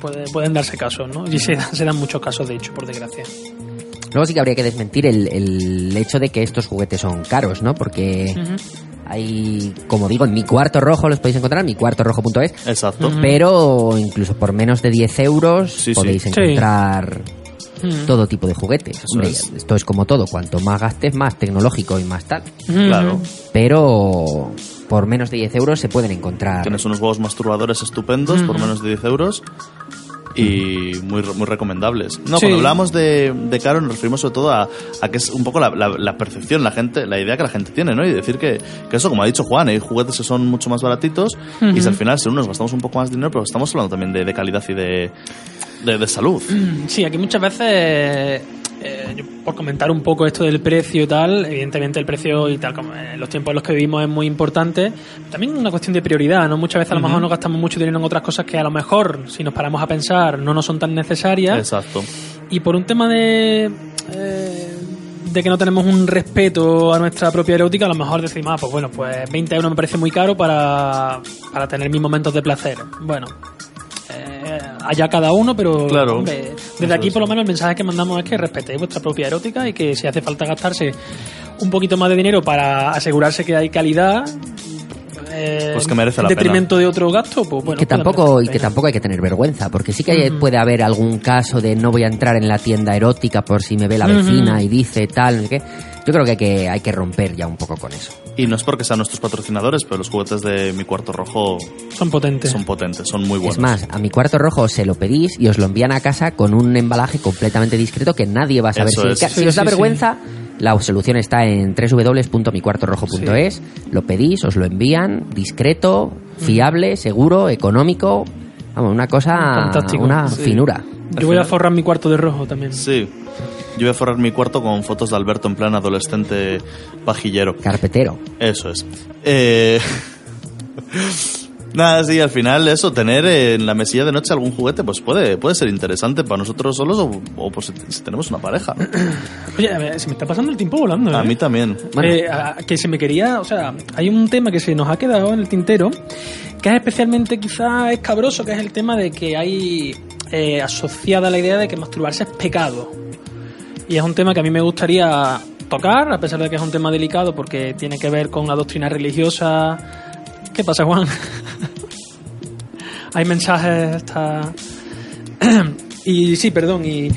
puede- pueden darse casos, ¿no? Y se, dan- *laughs* se dan muchos casos, de hecho, por desgracia. Luego sí que habría que desmentir el, el hecho de que estos juguetes son caros, ¿no? Porque hay, como digo, en mi cuarto rojo los podéis encontrar, en mi cuarto rojo.es, Exacto. pero incluso por menos de 10 euros Sí, podéis Sí. encontrar Ujú. todo tipo de juguetes. Hombre, es. esto es como todo, cuanto más gastes, más tecnológico y más tal. Claro. Pero por menos de 10 euros se pueden encontrar. Tienes unos huevos masturbadores estupendos por menos de 10 euros y muy, muy recomendables. No, Sí. cuando hablamos de, de caro nos referimos sobre todo a, a que es un poco la, la- la percepción, la gente, la idea que la gente tiene, ¿no? Y decir que, que eso, como ha dicho Juan, hay juguetes que son mucho más baratitos y si al final si nos gastamos un poco más de dinero, pero estamos hablando también de, de calidad y de, de, de salud. *clears throat* Sí, aquí muchas veces, eh, yo, por comentar un poco esto del precio y tal, evidentemente el precio y tal, como en los tiempos en los que vivimos es muy importante. También es una cuestión de prioridad, ¿no? Muchas veces a lo mejor nos gastamos mucho dinero en otras cosas que a lo mejor, si nos paramos a pensar, no nos son tan necesarias. Exacto. Y por un tema de. eh, de que no tenemos un respeto a nuestra propia erótica, a lo mejor decimos, ah, pues bueno, pues 20 euros me parece muy caro para, para tener mis momentos de placer. Bueno, eh, allá cada uno, pero Claro. hombre, desde aquí por lo menos el mensaje que mandamos es que respetéis vuestra propia erótica y que si hace falta gastarse un poquito más de dinero para asegurarse que hay calidad, eh, Pues que merece la en detrimento de otro gasto, pues bueno. que puede tampoco y que pena. tampoco hay que tener vergüenza porque sí que puede haber algún caso de no voy a entrar en la tienda erótica por si me ve la vecina y dice tal no sé qué yo creo que hay que hay que romper ya un poco con eso Y no es porque sean nuestros patrocinadores, pero los juguetes de mi cuarto rojo Son potentes. son potentes, son muy buenos. es más a mi cuarto rojo se lo pedís y os lo envían a casa con un embalaje completamente discreto que nadie va a saber Eso si, es. si Sí, os da sí, sí. La solución está en www.micuartorrojo.es lo pedís os lo envían discreto fiable seguro económico vamos una cosa Fantástico. una Sí. finura Yo voy a forrar mi cuarto de rojo también. Sí. Yo voy a forrar mi cuarto con fotos de Alberto en plan adolescente pajillero. carpetero Eso es. Eh... *laughs* Nada, sí, al final eso, tener en la mesilla de noche algún juguete, pues puede, puede ser interesante para nosotros solos o, o, pues, si tenemos una pareja. *clears throat* Oye, a ver, se me está pasando el tiempo volando. A ¿eh? mí también. Bueno. Eh, a- que se me quería, o sea, hay un tema que se nos ha quedado en el tintero, que es especialmente quizá escabroso, que es el tema de que hay eh, asociada la idea de que masturbarse es pecado. Y es un tema que a mí me gustaría tocar, a pesar de que es un tema delicado, porque tiene que ver con la doctrina religiosa. ¿Qué pasa, Juan? hay mensajes, está... *clears throat* y sí, perdón, y...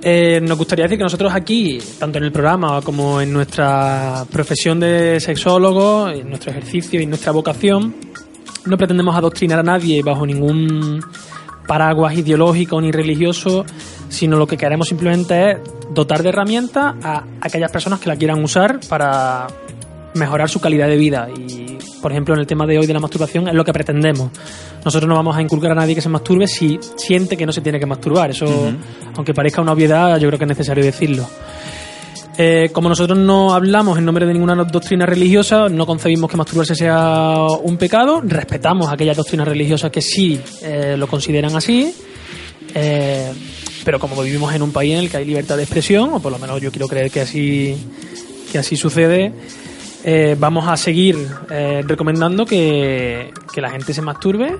Eh, nos gustaría decir que nosotros aquí, tanto en el programa como en nuestra profesión de sexólogo, en nuestro ejercicio y nuestra vocación, no pretendemos adoctrinar a nadie bajo ningún paraguas ideológico ni religioso, sino lo que queremos simplemente es dotar de herramientas a aquellas personas que la quieran usar para mejorar su calidad de vida. Y, por ejemplo, en el tema de hoy de la masturbación es lo que pretendemos. Nosotros no vamos a inculcar a nadie que se masturbe si siente que no se tiene que masturbar. Eso, aunque parezca una obviedad, yo creo que es necesario decirlo. Eh, como nosotros no hablamos en nombre de ninguna doctrina religiosa, no concebimos que masturbarse sea un pecado, respetamos aquellas doctrinas religiosas que sí eh, lo consideran así. Eh, pero como vivimos en un país en el que hay libertad de expresión, o por lo menos yo quiero creer que así, que así sucede, eh, vamos a seguir eh, recomendando que, que la gente se masturbe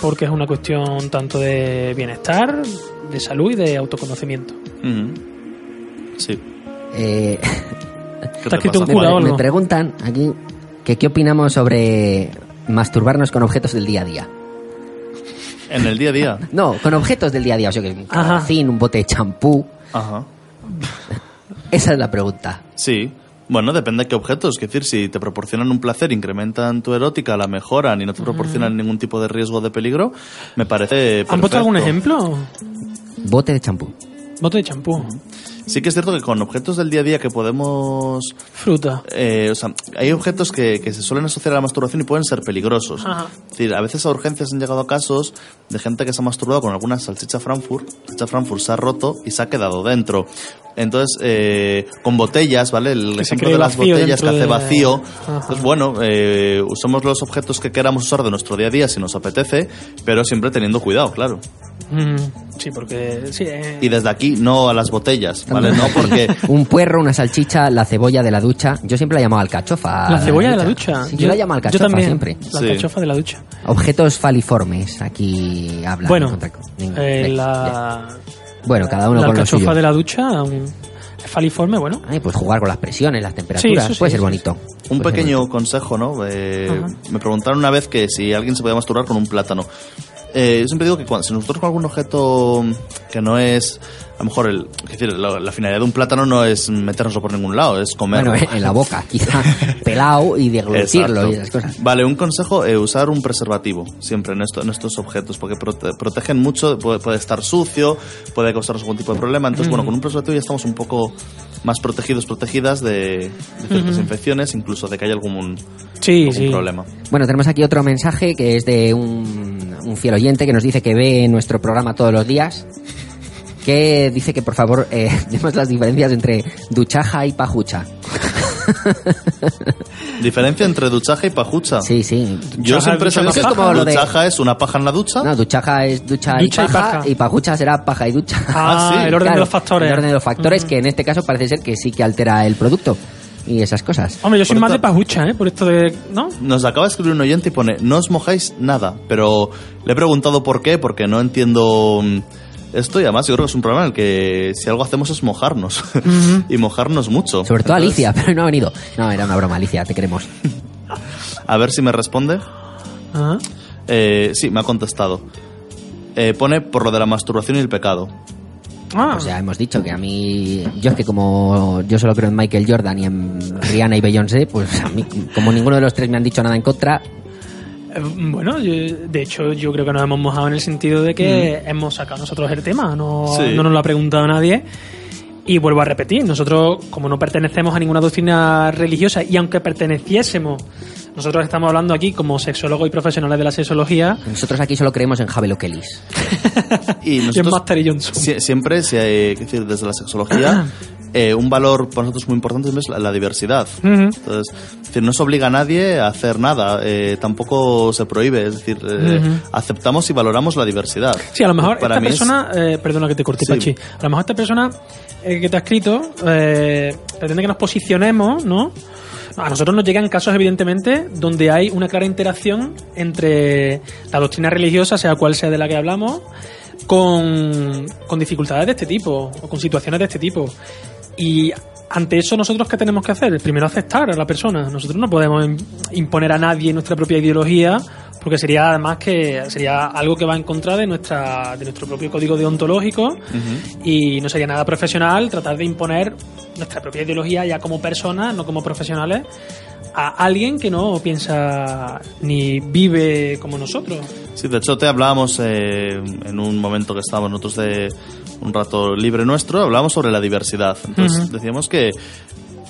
porque es una cuestión tanto de bienestar, de salud y de autoconocimiento. Sí. Eh, me preguntan aquí que qué opinamos sobre masturbarnos con objetos del día a día. En el día a día. *laughs* No, con objetos del día a día, o sea, que un Ajá. calabacín, un bote de champú. Ajá. Esa es la pregunta. Sí. Bueno, depende de qué objetos. Es decir, si te proporcionan un placer, incrementan tu erótica, la mejoran y no te proporcionan ningún tipo de riesgo o de peligro, me parece. ¿Han puesto algún perfecto. ejemplo? Bote de champú. Bote de champú, Sí que es cierto que con objetos del día a día que podemos fruta. Eh, o sea, hay objetos que, que se suelen asociar a la masturbación y pueden ser peligrosos. Ajá. Es decir, a veces a urgencias han llegado casos de gente que se ha masturbado con alguna salchicha Frankfurt, la salchicha Frankfurt se ha roto y se ha quedado dentro. Entonces, eh, con botellas, ¿vale? El Que ejemplo de las botellas que hace de- vacío. Ajá. Entonces, bueno, eh, usamos los objetos que queramos usar de nuestro día a día si nos apetece, pero siempre teniendo cuidado, claro. Mm, sí, porque... Sí, eh, Y desde aquí, no a las botellas, ¿vale? No porque... *laughs* Un puerro, una salchicha, la cebolla de la ducha. Yo siempre la llamo alcachofa. la cebolla de la ducha. Sí, yo, la llamo Yo alcachofa también. siempre. La Sí. alcachofa de la ducha. Objetos faliformes, aquí hablan. Bueno, en eh, eh, la, ya. Bueno, cada uno la con lo suyo. de la ducha, un faliforme, bueno. Ay, pues jugar con las presiones, las temperaturas, Sí, puede sí, ser sí, bonito. Un pequeño consejo, ¿no? Eh, me preguntaron una vez que si alguien se podía masturbar con un plátano. Eh, yo siempre digo que cuando, si nosotros con algún objeto que no es, a lo mejor, el, es decir, la, la finalidad de un plátano no es meternoslo por ningún lado, es comerlo. Bueno, en la boca, quizá *laughs* pelado y deglutirlo y esas cosas. Vale, un consejo, eh, usar un preservativo siempre en, esto, en estos objetos, porque prote- protegen mucho, puede, puede estar sucio, puede causarnos algún tipo de problema. Entonces, bueno, con un preservativo ya estamos un poco más protegidos, protegidas de, de ciertas infecciones, incluso de que haya algún, Sí, sí. problema. Bueno, tenemos aquí otro mensaje que es de un, un fiel oyente que nos dice que ve nuestro programa todos los días. Que dice que por favor eh, *laughs* demos las diferencias entre duchaja y pajucha. *laughs* Diferencia entre duchaja y pajucha. Sí, sí. Yo Duchaja, siempre sabido que es como lo de- duchaja es una paja en la ducha. No, duchaja es ducha, Ducha y, y paja, paja. y pajucha será paja y ducha. Ah, Ah, sí. el orden Claro, de los factores. El orden de los factores, que en este caso parece ser que sí que altera el producto y esas cosas. Hombre, yo soy Por más de pajucha, ¿eh? Por esto de... ¿No? Nos acaba de escribir un oyente y pone, no os mojáis nada, pero le he preguntado por qué, porque no entiendo mm, esto y además yo creo que es un problema en el que si algo hacemos es mojarnos *laughs* y mojarnos mucho. Sobre todo Entonces, Alicia, pero no ha venido. No, era una broma, Alicia, te queremos. A ver si me responde. Ah. Eh, sí, me ha contestado. Eh, pone por lo de la masturbación y el pecado. Ah. O sea, hemos dicho que a mí, yo es que como yo solo creo en Michael Jordan y en Rihanna y Beyoncé, pues a mí, como ninguno de los tres me han dicho nada en contra, Eh, Bueno, yo- de hecho yo creo que nos hemos mojado en el sentido de que hemos sacado nosotros el tema, no, Sí. no nos lo ha preguntado nadie. Y vuelvo a repetir, nosotros como no pertenecemos a ninguna doctrina religiosa y aunque perteneciésemos, nosotros estamos hablando aquí como sexólogos y profesionales de la sexología nosotros aquí solo creemos en Javel O'Kelly's. *laughs* Y y en nosotros y Johnson. sie- siempre, si hay, que decir, desde la sexología, *coughs* eh, un valor para nosotros muy importante es la, la diversidad. Ujú. Entonces, es decir, no se obliga a nadie a hacer nada, eh, tampoco se prohíbe, es decir, eh, Ujú. aceptamos y valoramos la diversidad. Sí, a lo mejor Para esta mí es- persona, eh, perdona que te corte, Sí. Pachi, a lo mejor esta persona eh, que te ha escrito eh, pretende que nos posicionemos, ¿no? A nosotros nos llegan casos, evidentemente, donde hay una clara interacción entre la doctrina religiosa, sea cual sea de la que hablamos, con, con dificultades de este tipo o con situaciones de este tipo. Y ante eso, ¿nosotros qué tenemos que hacer? Primero aceptar a la persona. Nosotros no podemos im- imponer a nadie nuestra propia ideología, porque sería además que sería algo que va en contra de nuestra de nuestro propio código deontológico y no sería nada profesional tratar de imponer nuestra propia ideología ya como personas, no como profesionales, a alguien que no piensa ni vive como nosotros. Sí, de hecho te hablábamos eh, en un momento que estábamos nosotros de un rato libre nuestro, hablábamos sobre la diversidad. Entonces decíamos que,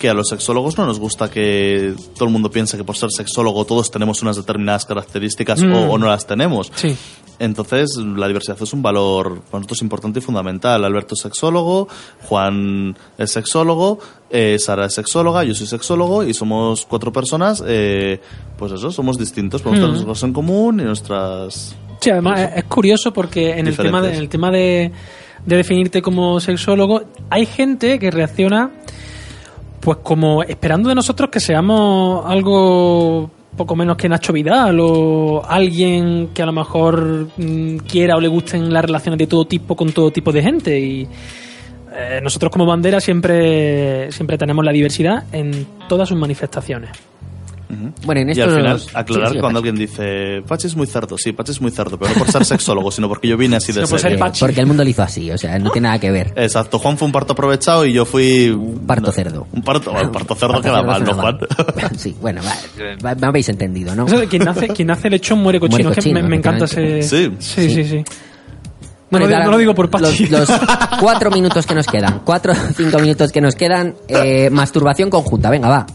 que a los sexólogos no nos gusta que todo el mundo piense que por ser sexólogo todos tenemos unas determinadas características Mm. o, o no las tenemos. Sí. Entonces, la diversidad es un valor para nosotros importante y fundamental. Alberto es sexólogo, Juan es sexólogo, eh, Sara es sexóloga, yo soy sexólogo y somos cuatro personas, eh, pues eso, somos distintos, podemos tener Mm. nuestras cosas en común y nuestras... Sí, además es, curioso porque en el tema de, Diferentes. en el tema de de definirte como sexólogo, hay gente que reacciona pues como esperando de nosotros que seamos algo poco menos que Nacho Vidal o alguien que a lo mejor mm, quiera o le gusten las relaciones de todo tipo con todo tipo de gente y eh, nosotros como bandera siempre siempre tenemos la diversidad en todas sus manifestaciones. Bueno, en Y al final, aclarar sí, sí, cuando alguien dice, Pachi es muy cerdo. Sí, Pachi es muy cerdo, pero no por ser *laughs* sexólogo, sino porque yo vine así de serio. Eh, Pachi. porque el mundo lo hizo así, o sea, no tiene nada que ver. Exacto, Juan fue un parto aprovechado y yo fui... Un Parto cerdo. Un parto, un parto cerdo Parto queda cerdo mal, ¿no, Juan? *laughs* Sí, bueno, va, va- me habéis entendido, ¿no? Quien nace, quien nace lechón muere cochino. Muere que me, me encanta ese. Sí. sí, sí. sí. No, Bueno, lo digo, ahora no lo digo por Pachi. Los, los *laughs* cuatro minutos que nos quedan, cuatro o cinco minutos que nos quedan, eh, masturbación conjunta, venga, va.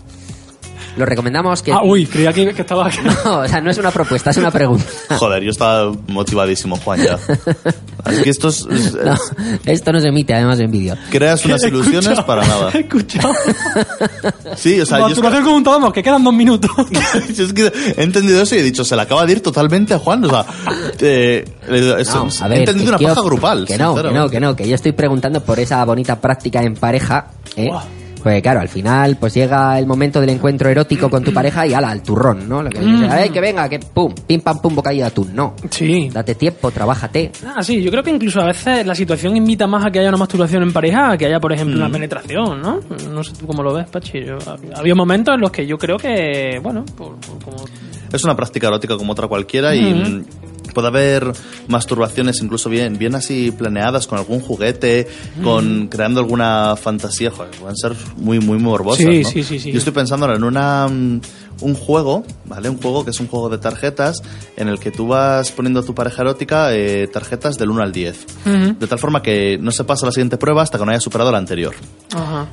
Lo recomendamos que... Ah, uy, creía que, que estaba. *laughs* No, o sea, no es una propuesta, es una pregunta. *laughs* Joder, yo estaba motivadísimo, Juan, ya. Es que esto es... *laughs* es- No, esto no se emite además en vídeo. creas unas He ilusiones escuchado- para nada. He escuchado. Sí, o sea, yo es que- Masturbación conjunta, vamos, que quedan dos minutos. Yo es que he entendido eso y he dicho, se le acaba de ir totalmente a Juan. O sea, eh, No, a he ver, entendido es una paja yo- grupal. Que no, que no, que no, que yo estoy preguntando por esa bonita práctica en pareja, ¿eh? Buah. Pues claro, al final pues llega el momento del encuentro erótico con tu pareja y ala, al turrón, ¿no? Lo que dices, "Ay, que venga, que pum, pim pam pum, bocadillo de atún. No. Sí. Date tiempo, trabájate. Ah, sí, yo creo que incluso a veces la situación invita más a que haya una masturbación en pareja, a que haya, por ejemplo, Mm. una penetración, ¿no? No sé tú cómo lo ves, Pachi. Yo- había momentos en los que yo creo que, bueno, por, por como... Es una práctica erótica como otra cualquiera y mm, puede haber masturbaciones incluso bien, bien así planeadas con algún juguete, con creando alguna fantasía. Joder, pueden ser muy, muy morbosas. Sí, ¿no? sí, sí, sí. Yo estoy pensando ahora en una, mm, un juego, ¿vale? Un juego que es un juego de tarjetas en el que tú vas poniendo a tu pareja erótica eh, tarjetas del 1 al 10. Ujú. De tal forma que no se pasa la siguiente prueba hasta que no haya superado la anterior. Ajá.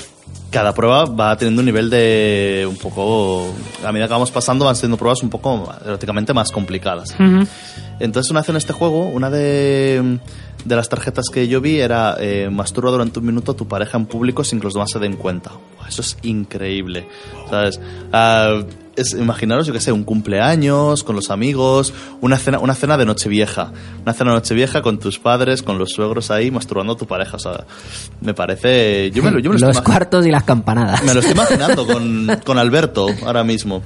cada prueba va teniendo un nivel de un poco a medida que vamos pasando van siendo pruebas un poco eróticamente más complicadas entonces una vez en este juego una de, de las tarjetas que yo vi era eh, masturba durante un minuto a tu pareja en público sin que los demás se den cuenta eso es increíble sabes Ah, es, imaginaros yo que sé un cumpleaños con los amigos una cena una cena de nochevieja una cena de nochevieja con tus padres con los suegros ahí masturbando a tu pareja o sea me parece yo me yo me lo Los cuartos y las campanadas. me lo estoy *laughs* imaginando con, con Alberto ahora mismo.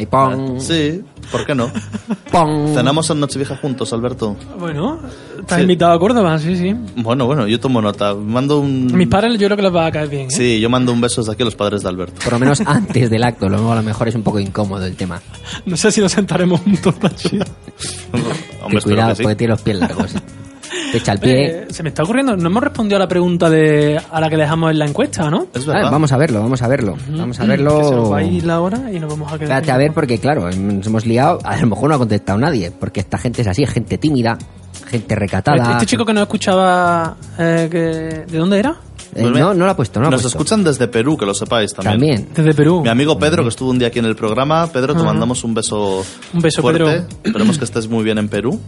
Ahí pon, Sí, ¿por qué no? *laughs* pon. Cenamos en Nochevieja juntos, Alberto. Bueno, estás Sí. invitado a Córdoba, sí, sí. Bueno, bueno, yo tomo nota. Mando un... A mis padres yo creo que les va a caer bien, ¿eh? Sí, yo mando un beso desde aquí a los padres de Alberto. Por lo menos *laughs* antes del acto, luego a lo mejor es un poco incómodo el tema. No sé si nos sentaremos juntos, Pachi. *laughs* Hombre, espero cuidado, que sí. porque tiene los pies largos. Te echa el pie. Eh, se me está ocurriendo, no hemos respondido a la pregunta de a la que dejamos en la encuesta, ¿no? Es Ah, vamos a verlo, vamos a verlo. Vamos a Que se nos verlo. va a ir la hora y nos vamos a quedar. Espérate a ver, porque claro, nos hemos liado. A lo mejor no ha contestado nadie, porque esta gente es así, es gente tímida, gente recatada. Este, este chico que nos escuchaba, eh, que- ¿de dónde era? Eh, no, no lo ha puesto, no lo ha Nos puesto. escuchan desde Perú, que lo sepáis también. También. Desde Perú. Mi amigo Pedro, que estuvo un día aquí en el programa. Pedro, te mandamos un beso Un beso, fuerte. Pedro. Esperemos que estés muy bien en Perú.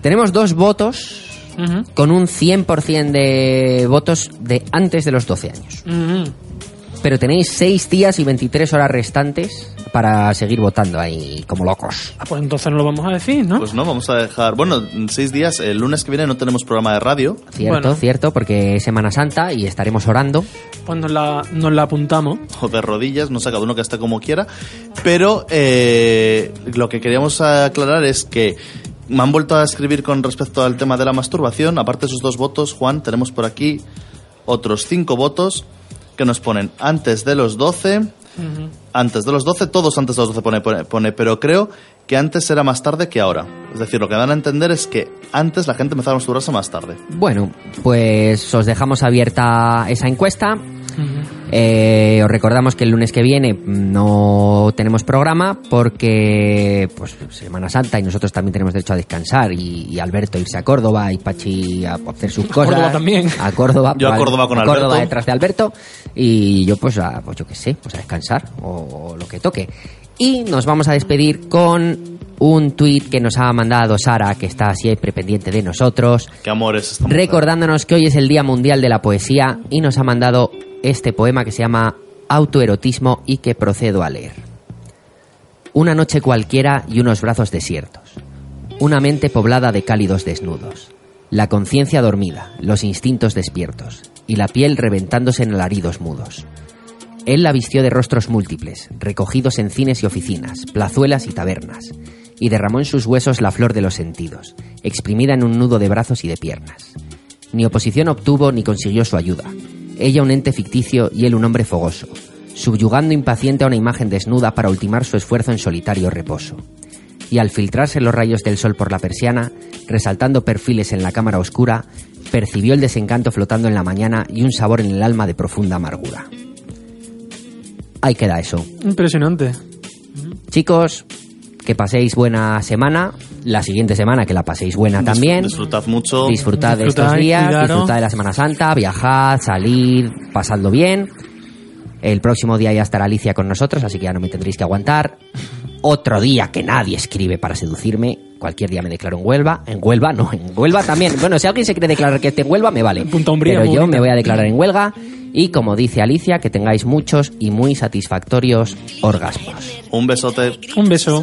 Tenemos dos votos Con un 100% de votos de antes de los 12 años. Pero tenéis 6 días y 23 horas restantes para seguir votando ahí como locos. Ah, pues entonces no lo vamos a decir, ¿no? Pues no, vamos a dejar... Bueno, en seis días, el lunes que viene no tenemos programa de radio. Cierto, Bueno. cierto, porque es Semana Santa y estaremos orando. Pues nos la, nos la apuntamos. o de rodillas, no sé, cada uno que esté como quiera. Pero eh, lo que queríamos aclarar es que me han vuelto a escribir con respecto al tema de la masturbación. Aparte de esos dos votos, Juan, tenemos por aquí otros cinco votos que nos ponen antes de los 12. Antes de los 12, todos antes de los 12 pone, pone, pone, pero creo que antes era más tarde que ahora. Es decir, lo que dan a entender es que antes la gente empezaba a masturbarse más tarde. Bueno, pues os dejamos abierta esa encuesta. Eh, os recordamos que el lunes que viene no tenemos programa porque pues Semana Santa y nosotros también tenemos derecho a descansar y, y Alberto irse a Córdoba y Pachi a hacer sus cosas. Córdoba también. A Córdoba. *laughs* Yo a Córdoba con Córdoba Alberto. detrás de Alberto y yo pues a, pues yo qué sé, pues a descansar o, o lo que toque. Y nos vamos a despedir con un tuit que nos ha mandado Sara, que está siempre pendiente de nosotros. Qué amores. Recordándonos que hoy es el Día Mundial de la Poesía y nos ha mandado este poema que se llama Autoerotismo y que procedo a leer. Una noche cualquiera y unos brazos desiertos. Una mente poblada de cálidos desnudos. la conciencia dormida, los instintos despiertos, y la piel reventándose en alaridos mudos. Él la vistió de rostros múltiples, recogidos en cines y oficinas, plazuelas y tabernas, y derramó en sus huesos la flor de los sentidos, exprimida en un nudo de brazos y de piernas. Ni oposición obtuvo ni consiguió su ayuda. Ella un ente ficticio y él un hombre fogoso, subyugando impaciente a una imagen desnuda para ultimar su esfuerzo en solitario reposo. Y al filtrarse los rayos del sol por la persiana, resaltando perfiles en la cámara oscura, percibió el desencanto flotando en la mañana y un sabor en el alma de profunda amargura. Ahí queda eso. Impresionante. Chicos, que paséis buena semana. La siguiente semana que la paséis buena también. Disfrutad mucho. Disfrutad de Disfrutad, estos días, cuidaros. disfrutad de la Semana Santa, viajad, salir, pasadlo bien. El próximo día ya estará Alicia con nosotros, así que ya no me tendréis que aguantar. Otro día que nadie escribe para seducirme. Cualquier día me declaro en Huelva. En Huelva, no, en Huelva también. Bueno, si alguien se quiere declarar que esté en Huelva, me vale. Punta Umbría, Pero yo bonita. me voy a declarar en Huelga. Y como dice Alicia, que tengáis muchos y muy satisfactorios orgasmos. Un besote. Un beso.